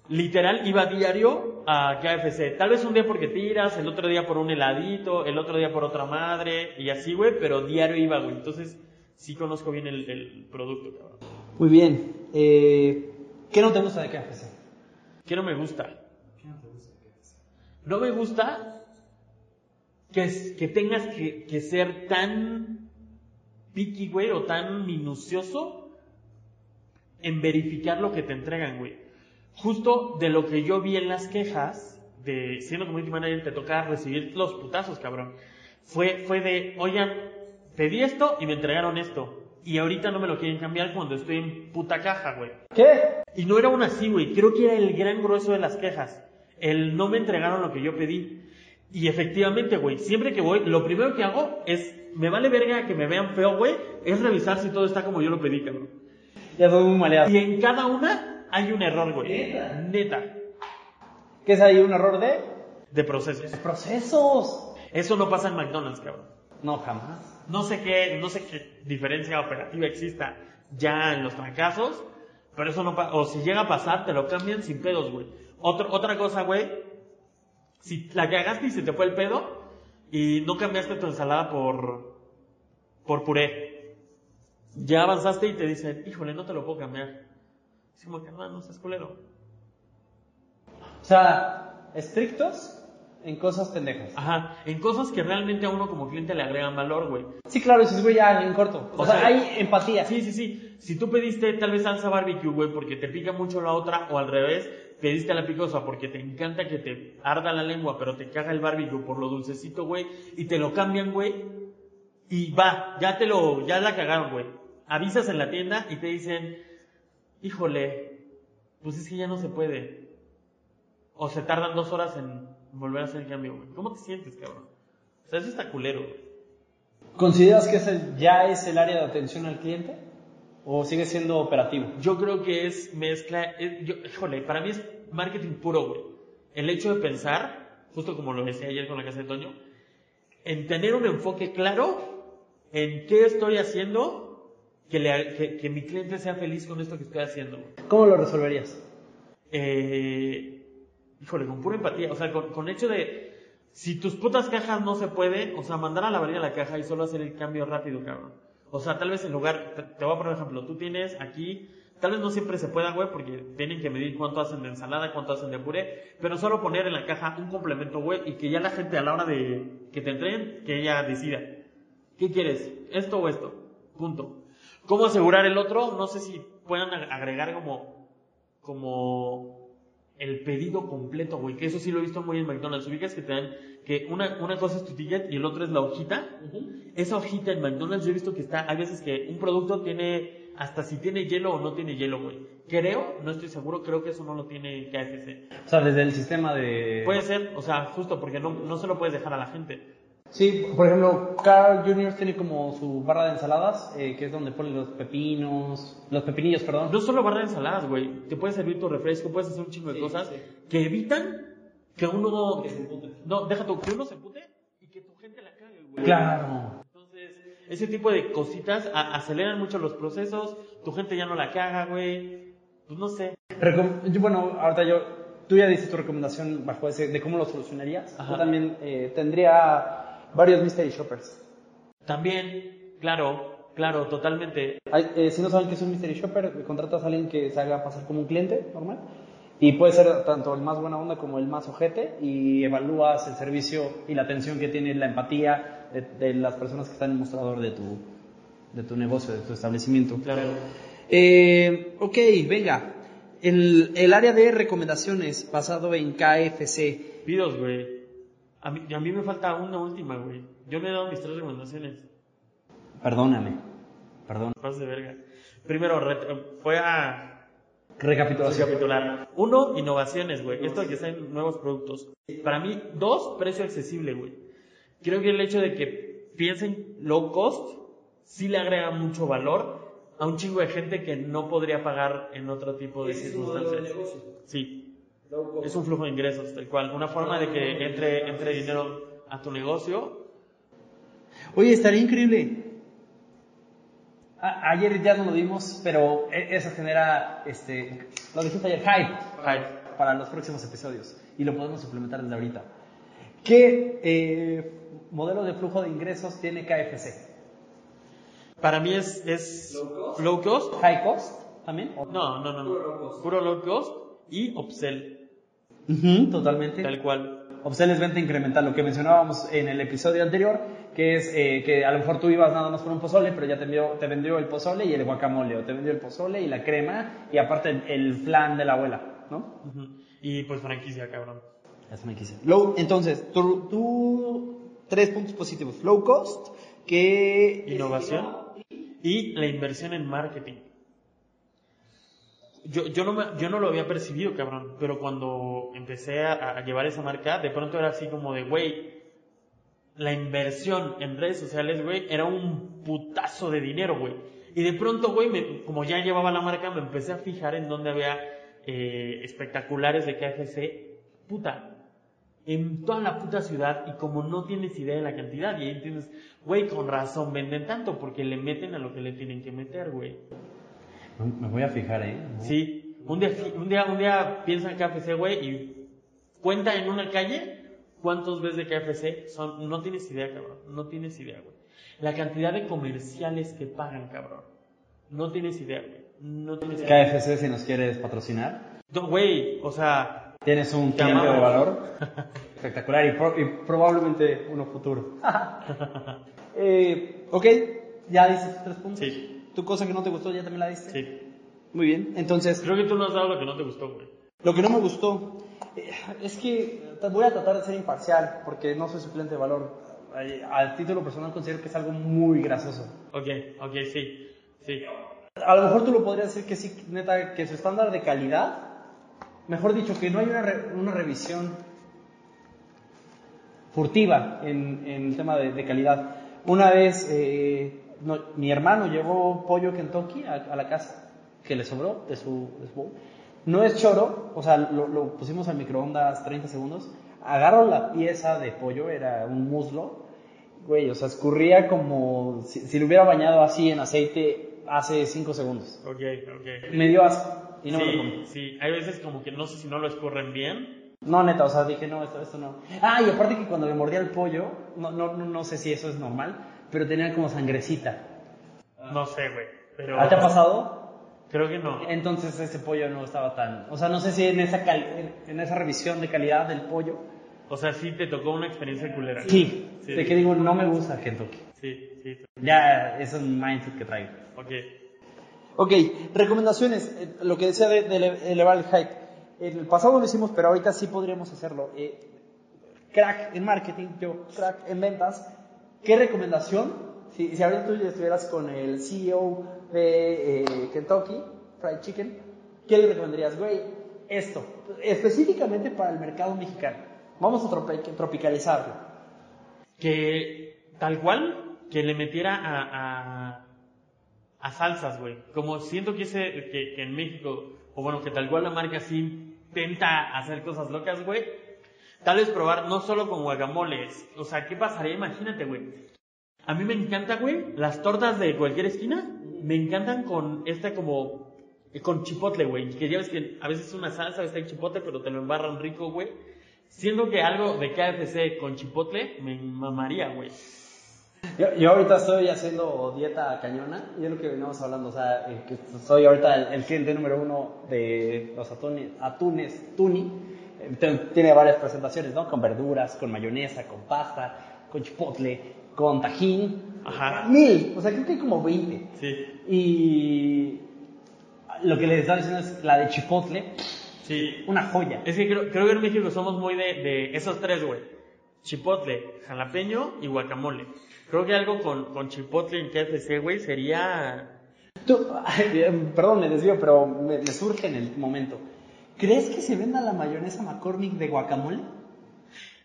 literal iba diario a KFC. Tal vez un día porque tiras, el otro día por un heladito, el otro día por otra madre, y así, güey, pero diario iba, güey. Entonces, sí conozco bien el, el producto, cabrón. Muy bien. Eh, ¿Qué no te gusta de KFC? ¿Qué no me gusta? No me gusta que, es- que tengas que, que ser tan picky, güey, o tan minucioso en verificar lo que te entregan, güey. Justo de lo que yo vi en las quejas, de siendo community manager te toca recibir los putazos, cabrón. Fue, fue de, oigan, pedí esto y me entregaron esto. Y ahorita no me lo quieren cambiar cuando estoy en puta caja, güey. ¿Qué? Y no era una así, güey. Creo que era el gran grueso de las quejas. El no me entregaron lo que yo pedí. Y efectivamente, güey, siempre que voy, lo primero que hago es, me vale verga que me vean feo, güey, es revisar si todo está como yo lo pedí, cabrón. Ya soy muy maleado. Y en cada una hay un error, güey. ¿Neta? Neta. ¿Qué es ahí un error de? De procesos. Procesos. Eso no pasa en McDonald's, cabrón. No, jamás. No sé qué, no sé qué diferencia operativa exista ya en los fracasos, pero eso no pasa. O si llega a pasar, te lo cambian sin pedos, güey. Otro, otra cosa, güey. Si la cagaste y se te fue el pedo y no cambiaste tu ensalada por, por puré. Ya avanzaste y te dicen, híjole, no te lo puedo cambiar. Es como que, no, no seas culero. O sea, estrictos en cosas pendejas. Ajá, en cosas que realmente a uno como cliente le agregan valor, güey. Sí, claro, dices, güey, ya en corto. O, O sea, sea, hay empatía. Sí, sí, sí. Si tú pediste tal vez salsa barbecue, güey, porque te pica mucho la otra, o al revés, pediste la picosa porque te encanta que te arda la lengua, pero te caga el barbecue por lo dulcecito, güey, y te lo cambian, güey, y va, ya te lo, ya la cagaron, güey. Avisas en la tienda y te dicen, híjole, pues es que ya no se puede. O se tardan dos horas en volver a hacer el cambio, güey. ¿Cómo te sientes, cabrón? O sea, eso está culero, güey. ¿Consideras que ese ya es el área de atención al cliente? ¿O sigue siendo operativo? Yo creo que es mezcla, es- yo, híjole, para mí es marketing puro, güey. El hecho de pensar, justo como lo decía ayer con la casa de Toño, en tener un enfoque claro en qué estoy haciendo que, le- que- que mi cliente sea feliz con esto que estoy haciendo. güey. ¿Cómo lo resolverías? Eh, híjole, con pura empatía, o sea, con, con hecho de, si tus putas cajas no se puede, o sea, mandar a la varilla la caja y solo hacer el cambio rápido, cabrón. O sea, tal vez en lugar, te, voy a poner ejemplo, tú tienes aquí, tal vez no siempre se pueda, güey, porque tienen que medir cuánto hacen de ensalada, cuánto hacen de puré, pero solo poner en la caja un complemento, güey, y que ya la gente a la hora de que te entreguen, que ella decida. ¿Qué quieres? ¿Esto o esto? Punto. ¿Cómo asegurar el otro? No sé si puedan ag- agregar como, como el pedido completo, güey, que eso sí lo he visto muy en McDonald's. Ubicas que te dan, que una, una cosa es tu ticket y el otro es la hojita. Esa hojita en McDonald's yo he visto que está, hay veces que un producto tiene, hasta si tiene hielo o no tiene hielo, güey. Creo, no estoy seguro, creo que eso no lo tiene KFC. O sea, desde el sistema de... Puede ser, o sea, justo porque no, no se lo puedes dejar a la gente. Sí, por ejemplo, Carl Jr. tiene como su barra de ensaladas, eh, que es donde ponen los pepinos, los pepinillos, perdón. No solo barra de ensaladas, güey. Te puedes servir tu refresco, puedes hacer un chingo de Sí, cosas sí. que evitan que uno no... Que se empute. No, deja tu, que uno se empute y que tu gente la cague, güey. Claro. Entonces, ese tipo de cositas a- aceleran mucho los procesos, tu gente ya no la caga, güey. Pues no sé. Recom- yo, bueno, ahorita yo, tú ya diste tu recomendación bajo ese, de cómo lo solucionarías. Ajá. Yo también eh, tendría varios mystery shoppers. También, claro, claro, totalmente. Hay- eh, si no saben qué es un mystery shopper, eh, contratas a alguien que se haga pasar como un cliente normal. Y puede ser tanto el más buena onda como el más ojete y evalúas el servicio y la atención que tiene, la empatía de, de las personas que están en el mostrador de tu, de tu negocio, de tu establecimiento. Claro. Eh, ok, venga. El, el área de recomendaciones basado en KFC. Pidos, güey. A mí, a mí me falta una última, güey. Yo le he dado mis tres recomendaciones. Perdóname. Perdón. Paz de verga. Primero, fue a Recapitulación. recapitular. Uno, innovaciones, güey. Esto de que sean nuevos productos. Para mí, dos, precio accesible, güey. Creo que el hecho de que piensen low cost sí le agrega mucho valor a un chingo de gente que no podría pagar en otro tipo de circunstancias. Sí. Es un flujo de ingresos, tal cual. Una forma de que entre, entre dinero a tu negocio. Oye, estaría increíble. A- ayer ya no lo dimos, pero e- eso genera, este, lo dijiste ayer, hype Ay, para los próximos episodios y lo podemos implementar desde ahorita. ¿Qué eh, modelo de flujo de ingresos tiene KFC? Para mí es, es low cost. ¿High cost también? ¿O- No, no, no, no. Puro low cost y upsell, Totalmente. tal cual. Upsell es venta incremental, lo que mencionábamos en el episodio anterior, que es eh, que a lo mejor tú ibas nada más por un pozole, pero ya te vendió, te vendió el pozole y el guacamole, o te vendió el pozole y la crema, y aparte el, flan de la abuela, ¿no? Y pues franquicia, cabrón. Quise. Low, entonces, tú, tú- tres puntos positivos. Low cost, que... Innovación y la inversión en marketing. Yo, yo, no me- yo no lo había percibido, cabrón, pero cuando empecé a, llevar esa marca, de pronto era así como de, güey, la inversión en redes sociales, güey, era un putazo de dinero, güey. Y de pronto, güey, como ya llevaba la marca, me empecé a fijar en dónde había eh, espectaculares de KFC. Puta, en toda la puta ciudad y como no tienes idea de la cantidad y ahí entiendes, güey, con razón venden tanto porque le meten a lo que le tienen que meter, güey. Me voy a fijar, ¿eh? Sí, un día, un día, un día piensa en KFC, güey, y cuenta en una calle cuántos ves de KFC son, no tienes idea, cabrón, no tienes idea, güey. La cantidad de comerciales que pagan, cabrón, no tienes idea, güey, no tienes idea. KFC, si nos quieres patrocinar, No, Güey, o sea, tienes un cliente de valor [laughs] espectacular y, pro- y probablemente uno futuro. [laughs] eh, ok, ya dices tres puntos. Sí. ¿Tu cosa que no te gustó ya también la diste? sí. Muy bien, entonces... Creo que tú no has dado lo que no te gustó, güey. Lo que no me gustó eh, es que voy a tratar de ser imparcial porque no soy suplente de valor. Al título personal considero que es algo muy grasoso. Ok, ok, sí, sí. A lo mejor tú lo podrías decir que sí, neta, que su estándar de calidad, mejor dicho, que no hay una, re- una revisión furtiva en, en el tema de, de calidad. Una vez eh, no, mi hermano llevó pollo Kentucky a, a la casa, que le sobró de su, de su bowl. No es choro, o sea, lo, lo pusimos al microondas 30 segundos. Agarro la pieza de pollo, era un muslo, güey, o sea, escurría como si, si lo hubiera bañado así en aceite hace 5 segundos. Ok, ok. Me dio asco y no me lo sí, comí. sí, hay veces como que no sé si no lo escurren bien. No, neta, o sea, dije, no, esto, esto no. Ah, y aparte que cuando me mordía el pollo, no, no, no, no sé si eso es normal, pero tenía como sangrecita. No sé, güey. Pero ¿Ah, ¿Te ha pasado? creo que no. Entonces ese pollo no estaba tan... O sea, no sé si en esa, cali- en esa revisión de calidad del pollo... O sea, sí te tocó una experiencia culera. Sí, Sí. de que digo, no me gusta Kentucky. Sí, sí. sí. Ya, eso es un mindset que traigo. Ok. Ok, recomendaciones, eh, lo que decía de, de ele- elevar el hype. En el pasado lo hicimos, pero ahorita sí podríamos hacerlo. Eh, crack en marketing, yo crack en ventas. ¿Qué recomendación? Si, si tú estuvieras con el CEO de eh, Kentucky Fried Chicken, ¿qué le recomendarías? Güey, esto, específicamente para el mercado mexicano. Vamos a tropi- tropicalizarlo. Que tal cual, que le metiera a, a, salsas, güey. Como siento que, ese, que en México, o bueno, que tal cual la marca sí intenta hacer cosas locas, güey. Tal vez probar no solo con guacamoles. O sea, ¿qué pasaría? Imagínate, güey. A mí me encanta, güey, las tortas de cualquier esquina. Me encantan con esta como... Con chipotle, güey. Que ya ves que a veces una salsa está en chipotle, pero te lo embarran rico, güey. Siendo que algo de KFC con chipotle me mamaría, güey. Yo, yo ahorita estoy haciendo dieta cañona y es lo que veníamos hablando, o sea, que soy ahorita el, el cliente número uno de los atunes, atunes Tuni. Tiene varias presentaciones, ¿no? Con verduras, con mayonesa, con pasta, con chipotle, con tajín. Ajá. Mil, o sea, creo que hay como 20. Sí, Y lo que les estaba diciendo es la de chipotle, sí. una joya. Es que creo, creo que en México somos muy de, de esos tres, güey. Chipotle, jalapeño y guacamole. Creo que algo con, con chipotle en KFC, güey, sería... Tú, [laughs] perdón, me desvío, pero me, me surge en el momento. ¿Crees que se venda la mayonesa McCormick de guacamole?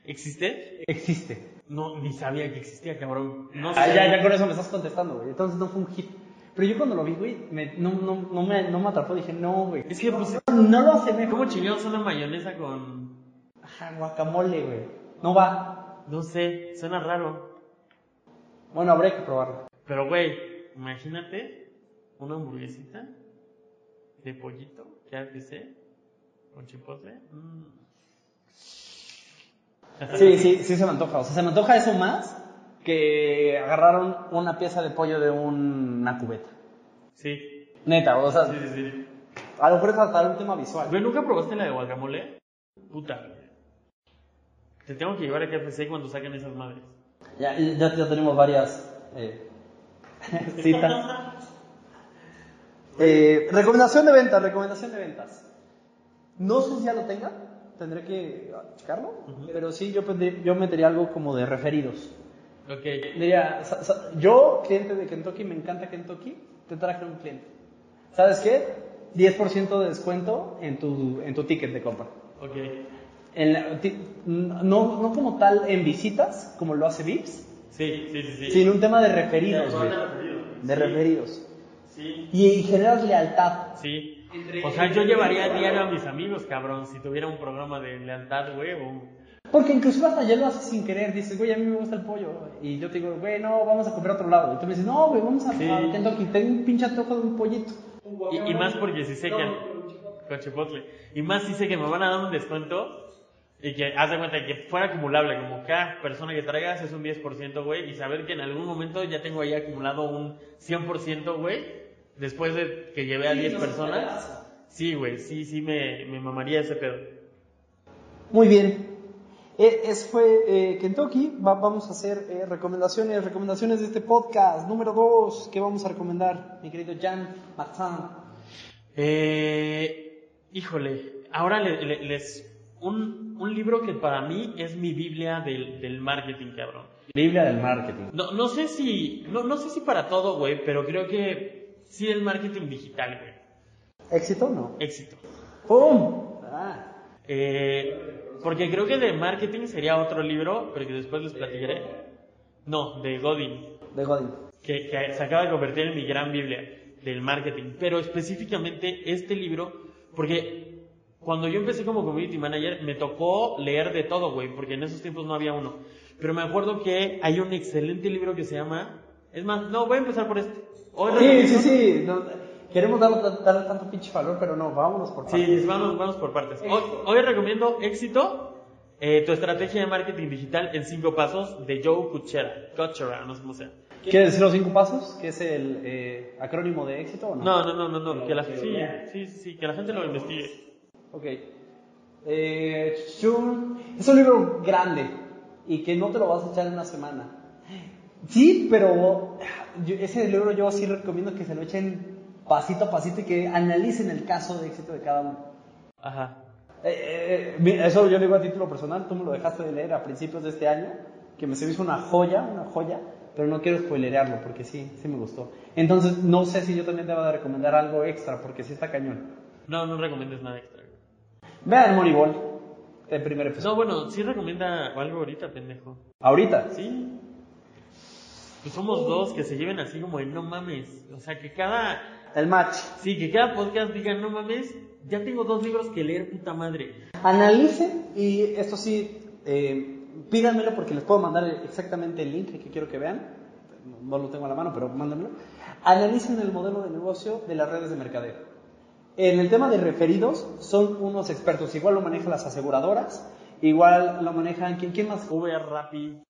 ¿Existe? Existe. No, ni sabía que existía, cabrón. No sé. Ah, ya, ya con eso me estás contestando, güey. Entonces no fue un hit. Pero yo cuando lo vi, güey, me- no, no, no, me, no me atrapó. Dije, no, güey. Es que, pues, No lo hace mejor. ¿cómo chingados una mayonesa con...? Ajá, guacamole, güey. No va. No sé, suena raro. Bueno, habría que probarlo. Pero, güey, imagínate una hamburguesita de pollito, KFC, con chipotle. Mm. Sí, sí, sí se me antoja. O sea, se me antoja eso más que agarraron una pieza de pollo de un- una cubeta. Sí, Neta, o sea, sí, sí, sí. a lo mejor es hasta un tema visual. ¿nunca probaste la de guacamole? Puta. Te tengo que llevar a KFC cuando saquen esas madres. Ya, ya, ya tenemos varias eh, [laughs] citas. [laughs] Eh, recomendación de ventas, recomendación de ventas. No sé si ya lo tenga, tendré que checarlo, pero sí yo, yo metería algo como de referidos. Ok. Diría, yo, cliente de Kentucky, me encanta Kentucky, te traje un cliente. ¿Sabes qué? 10% de descuento en tu, en tu ticket de compra. Ok. En la- ti- no, no como tal en visitas, como lo hace Vips, Sí, sí, sí, sí. sino un tema de referidos, De referidos. De Sí. referidos. Sí, Y generas lealtad. sí. O sea, yo llevaría a diario a mis amigos, cabrón, si tuviera un programa de lealtad, güey, Porque incluso hasta ya lo haces sin querer. Dices, güey, a mí me gusta el pollo. Y yo te digo, güey, no, vamos a comer a otro lado. Y tú me dices, no, güey, vamos a, Sí. a Kentucky. Tengo un pinche antojo de un pollito. Y, y más porque si sé que... Con chipotle. Y más si sé que me van a dar un descuento y que haz de cuenta que fuera acumulable, como cada persona que traigas es un 10%, güey, y saber que en algún momento ya tengo ahí acumulado un 100%, güey, después de que llevé a 10 personas. Sí, güey, sí, sí me, me mamaría ese pedo. Muy bien. Eh, ese fue eh, Kentucky. Va- vamos a hacer eh, recomendaciones, recomendaciones de este podcast. Número dos, ¿qué vamos a recomendar, mi querido Jan Martin? Eh, híjole, ahora le- le- les... Un, un libro que para mí es mi Biblia del, del marketing, cabrón. Biblia del marketing. No, no sé si, no, no sé si para todo, güey, pero creo que sí el marketing digital, güey. ¿Éxito o no? Éxito. ¡Pum! Ah. Eh, porque creo que de marketing sería otro libro, pero que después les platicaré. No, de Godin, De Godin. que, que se acaba de convertir en mi gran Biblia del marketing. Pero específicamente este libro, porque cuando yo empecé como community manager me tocó leer de todo, güey, porque en esos tiempos no había uno. Pero me acuerdo que hay un excelente libro que se llama Es más, no, voy a empezar por este. Hoy Sí, recomiendo- sí, sí. no, queremos darle, darle tanto pinche valor, pero no, vámonos por partes. Sí, vamos, vamos por partes. Hoy, hoy recomiendo Éxito, eh, tu estrategia de marketing digital en cinco pasos de Joe Kuchera. Kuchera, no sé cómo sea. ¿Quieres decir los cinco pasos? ¿Que es el eh, acrónimo de éxito o no? No, no, no, no, no, que la, sí, sí, sí, que la gente lo investigue. Ok. Eh, es un libro grande y que no te lo vas a echar en una semana. Sí, pero yo- ese libro yo sí recomiendo que se lo echen pasito a pasito y que analicen el caso de éxito de cada uno. Ajá. Eh, eh, eso yo lo digo a título personal, tú me lo dejaste de leer a principios de este año, que me se hizo una joya, una joya, pero no quiero spoilerearlo porque sí, sí me gustó. Entonces no sé si yo también debo de recomendar algo extra porque sí está cañón. No, no recomiendes nada extra. Vean Moneyball, el primer episodio. No, bueno, sí recomienda algo ahorita, pendejo. Ahorita. Sí. Pues somos dos que se lleven así como de no mames. O sea, que cada. El match. Sí, que cada podcast diga no mames. Ya tengo dos libros que leer, puta madre. Analicen y esto sí, eh, pídanmelo porque les puedo mandar exactamente el link que quiero que vean. No lo tengo a la mano, pero mándenmelo. Analicen el modelo de negocio de las redes de mercadeo. En el tema de referidos, son unos expertos. Igual lo manejan las aseguradoras, igual lo manejan. ¿Quién, quién más? Uber, Rappi.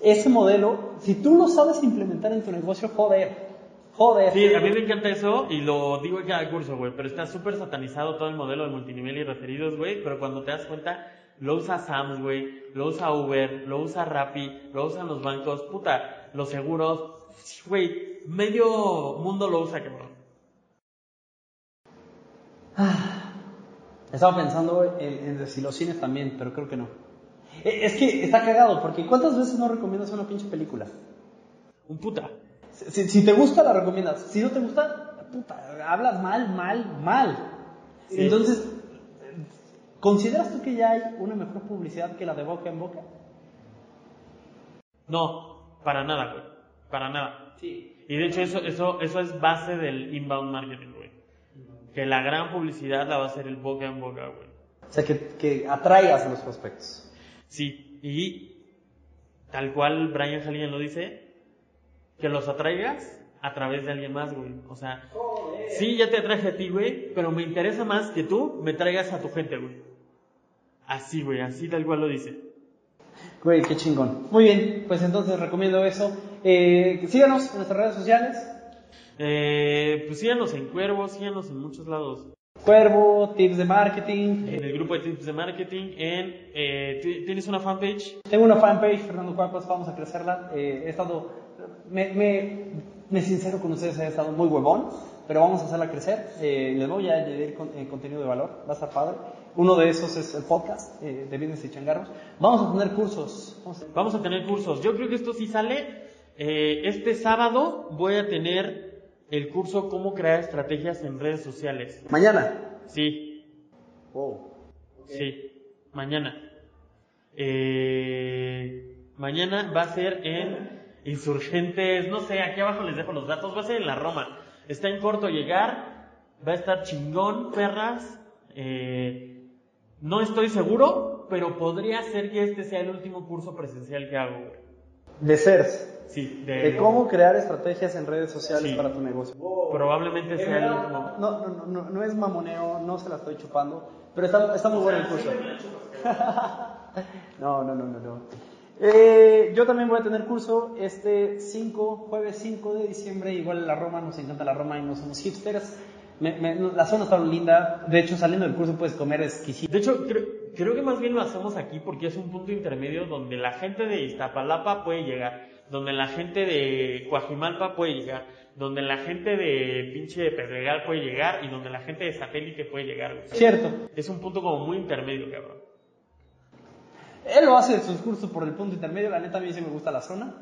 Ese modelo, si tú lo sabes implementar en tu negocio, joder. Joder. Sí, a mí me encanta eso y lo digo en cada curso, güey. Pero está súper satanizado todo el modelo de multinivel y referidos, güey. Pero cuando te das cuenta, lo usa Sams, güey. Lo usa Uber, lo usa Rappi, lo usan los bancos, puta, los seguros. Güey, medio mundo lo usa, cabrón. Estaba pensando en, en si los cines también, pero creo que no. Eh, Es que está cagado, porque ¿cuántas veces no recomiendas una pinche película? Un puta. Si, si te gusta, la recomiendas. Si no te gusta, puta, hablas mal, mal, mal. Sí. Entonces, ¿consideras tú que ya hay una mejor publicidad que la de boca en boca? No, para nada, güey. Para nada. Sí. Y de hecho eso, eso, eso es base del inbound marketing, güey. Que la gran publicidad la va a hacer el boca en boca, güey. O sea, que, que atraigas a los prospectos. Sí, y tal cual Brian Halligan lo dice, que los atraigas a través de alguien más, güey. O sea, sí, ya te atraje a ti, güey, pero me interesa más que tú me traigas a tu gente, güey. Así, güey, así tal cual lo dice. Güey, qué chingón. Muy bien, pues entonces recomiendo eso. Eh, síganos en nuestras redes sociales. Eh, pues síganos en Cuervo, síganos en muchos lados. Cuervo, tips de marketing. En el grupo de tips de marketing, en, eh, ¿ti- ¿tienes una fanpage? Tengo una fanpage, Fernando Cuarpas, vamos a crecerla. Eh, he estado, me, me, me sincero con ustedes, he estado muy huevón, pero vamos a hacerla crecer. Eh, les voy a añadir con- eh, contenido de valor, va a estar padre. Uno de esos es el podcast eh, de Business y Changarros. Vamos a tener cursos. Vamos a- Vamos a tener cursos. Yo creo que esto sí sale. eh, este sábado voy a tener el curso Cómo crear estrategias en redes sociales. Mañana. Sí, Wow. sí, mañana. Eh, mañana va a ser en Insurgentes, no sé, aquí abajo les dejo los datos, va a ser en la Roma. Está en corto llegar, va a estar chingón, perras. Eh, no estoy seguro, pero podría ser que este sea el último curso presencial que hago. De CERS. Sí, De cómo crear estrategias en redes sociales Sí. para tu negocio. Probablemente sea el último. No, no, no, no, no es mamoneo, no se la estoy chupando, pero está, está muy bueno el curso. [laughs] no, no, no, no, no. Eh, yo también voy a tener curso este 5, jueves 5 de diciembre, igual en la Roma, nos encanta la Roma y no somos hipsters. Me- me- la zona está linda, de hecho saliendo del curso puedes comer exquisito. De hecho, creo, creo que más bien lo hacemos aquí porque es un punto intermedio donde la gente de Iztapalapa puede llegar, donde la gente de Coajimalpa puede llegar, donde la gente de pinche Pedregal puede llegar y donde la gente de Satélite puede llegar. güey. Cierto, Es un punto como muy intermedio, cabrón. Él lo hace en sus cursos por el punto intermedio, la neta a mí sí me gusta la zona.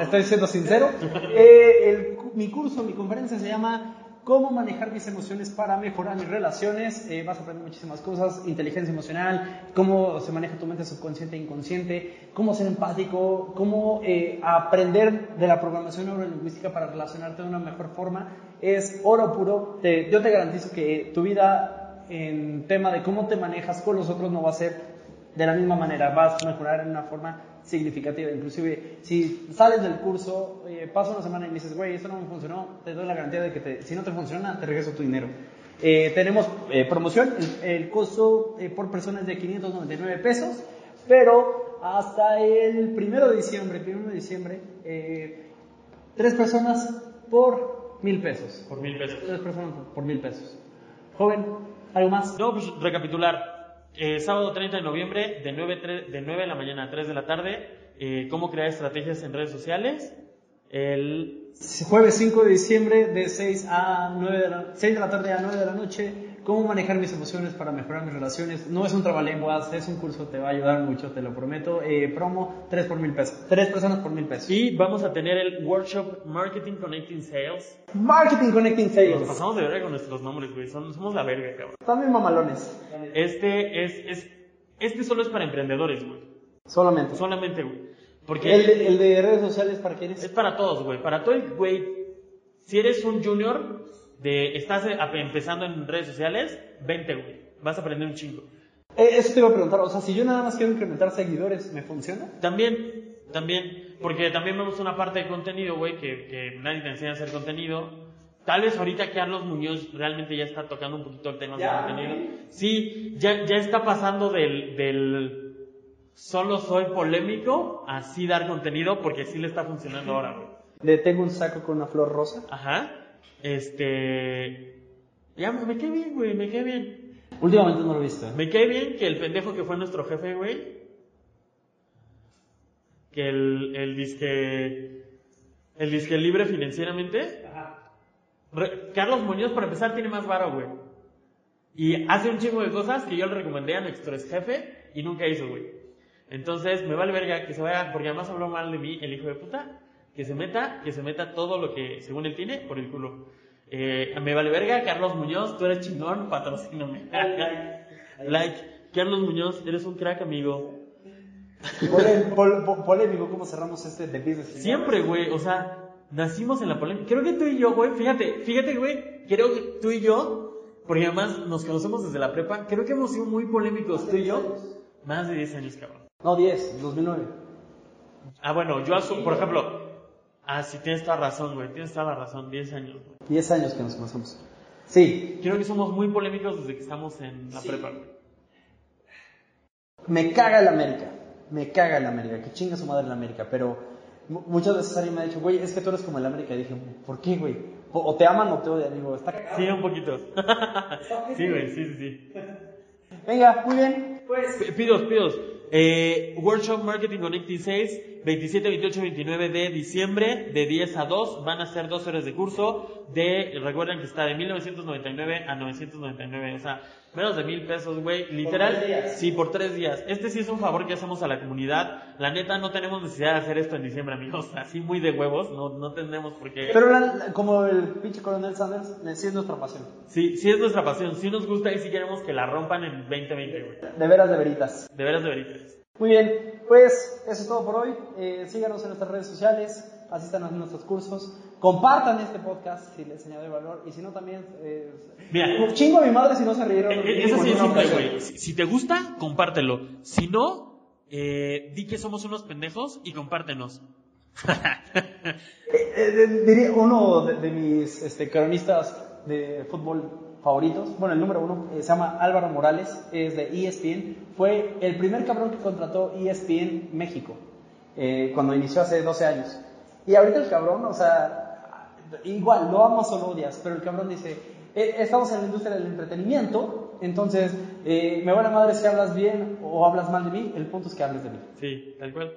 Estoy siendo sincero. [laughs] Eh, el mi curso, mi conferencia se llama Cómo manejar mis emociones para mejorar mis relaciones. Eh, vas a aprender muchísimas cosas, inteligencia emocional, cómo se maneja tu mente subconsciente e inconsciente, cómo ser empático, cómo eh, aprender de la programación neurolingüística para relacionarte de una mejor forma. Es oro puro. Te- yo te garantizo que tu vida en tema de cómo te manejas con los otros no va a ser de la misma manera vas a mejorar en una forma significativa. Inclusive, si sales del curso, eh, pasa una semana y me dices, güey, esto no me funcionó, te doy la garantía de que te- si no te funciona, te regreso tu dinero. Eh, tenemos eh, promoción, el, el costo eh, por persona es de 599 pesos, pero hasta el primero de diciembre, primero de diciembre, eh, tres personas por mil pesos. Por mil pesos. Tres personas por- por mil pesos. Joven, ¿algo más? No, pues recapitular. Eh, sábado 30 de noviembre, de 9, tre- de 9 de la mañana a 3 de la tarde, eh, cómo crear estrategias en redes sociales. El Jueves 5 de diciembre de 6 a 9 de la, 6 de la tarde a 9 de la noche. Cómo manejar mis emociones para mejorar mis relaciones. No es un trabalenguas, es un curso, te va a ayudar mucho, te lo prometo. Eh, promo 3 por mil pesos. 3 personas por mil pesos. Y vamos a tener el workshop Marketing Connecting Sales. Marketing Connecting Nos Sales. pasamos de verga con nuestros nombres, güey. Somos la verga, cabrón. También mamalones. Este es, es, este solo es para emprendedores, güey. Solamente. Solamente, güey. Porque El de, el de redes sociales, ¿para quién es es? para todos, güey. Para todo el, güey. Si eres un junior, de, estás eh, empezando en redes sociales, vente, güey. Vas a aprender un chingo. Eh, eso te iba a preguntar. O sea, si yo nada más quiero incrementar seguidores, ¿me funciona? También, también, porque también vemos una parte de contenido, güey, que, que nadie te enseña a hacer contenido. Tal vez ahorita Carlos Muñoz realmente ya está tocando un poquito el tema de contenido. Sí, ya, ya está pasando del, del solo soy polémico a sí dar contenido porque sí le está funcionando ahora, güey. Le tengo un saco con una flor rosa. Ajá. Este. Ya me, me cae bien, güey, me cae bien. Últimamente no lo he visto. ¿eh? Me cae bien que el pendejo que fue nuestro jefe, güey. Que el, el disque. El disque libre financieramente. Re- Carlos Muñoz, para empezar, tiene más varo, güey. Y hace un chingo de cosas que yo le recomendé a nuestro ex jefe y nunca hizo, güey. Entonces, me vale verga que se vaya, porque además habló mal de mí, el hijo de puta. Que se meta, que se meta todo lo que, según él tiene, por el culo. Eh, me vale verga, Carlos Muñoz, tú eres chingón, patrocíname. [laughs] like, Carlos Muñoz, eres un crack, amigo. Pole- [laughs] pol- po- polémico, ¿cómo cerramos este de business? Siempre, güey, o sea, nacimos en la polémica. Creo que tú y yo, güey, fíjate, fíjate, güey, creo que tú y yo, porque además nos conocemos desde la prepa, creo que hemos sido muy polémicos, tú y yo. Más de 10 años, cabrón. No, 10, 2009. Ah, bueno, yo asumo, por ejemplo, ah, sí, tienes toda razón, güey, tienes toda la razón, 10 años, güey. 10 años que nos conocemos. Sí, Creo que somos muy polémicos desde que estamos en la prepa, güey. me caga el América. Me caga el América. Que chinga su madre el América. Pero mu- muchas veces alguien me ha dicho, güey, es que tú eres como el América. Y dije, ¿por qué, güey? O, o te aman o te odian. Digo, está cagado. Sí, un poquito. [laughs] sí, güey, sí, sí, sí. Venga, muy bien. Pues. P- Pidos, pidos. Eh, Workshop Marketing Connecting 6, 27, 28, 29 de diciembre, de 10 a 2. Van a ser dos horas de curso. De, recuerden que está de 1999 a 999. O sea, menos de mil pesos, güey. Literal. tres días. Sí, por tres días. Este sí es un favor que hacemos a la comunidad. La neta, no tenemos necesidad de hacer esto en diciembre, amigos. [laughs] Así muy de huevos. No, no tenemos por qué. Pero la- la- como el pinche coronel Sanders, sí es nuestra pasión. Sí, sí es nuestra pasión. Sí nos gusta y sí queremos que la rompan en 2020, güey. De veras, de veritas. De veras, de veritas. Muy bien, pues eso es todo por hoy. Eh, síganos en nuestras redes sociales, asistan a nuestros cursos, compartan este podcast si les añade valor y si no también... Eh, Mira. chingo a mi madre si no se rieron. Eh, eh, Es así de una simple, güey. Si, si te gusta, compártelo. Si no, eh, di que somos unos pendejos y compártenos. [laughs] Diría uno de, de mis este, cronistas de fútbol favoritos, bueno, el número uno, eh, se llama Álvaro Morales, es de ESPN, fue el primer cabrón que contrató ESPN México, eh, cuando inició hace 12 años. Y ahorita el cabrón, o sea, igual, lo amas o lo odias, pero el cabrón dice, "Eh, estamos en la industria del entretenimiento, entonces, eh, me vale madre si hablas bien o hablas mal de mí, el punto es que hables de mí. Sí, tal cual.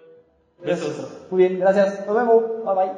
Eso Besos. es todo. Muy bien, gracias, nos vemos, bye bye.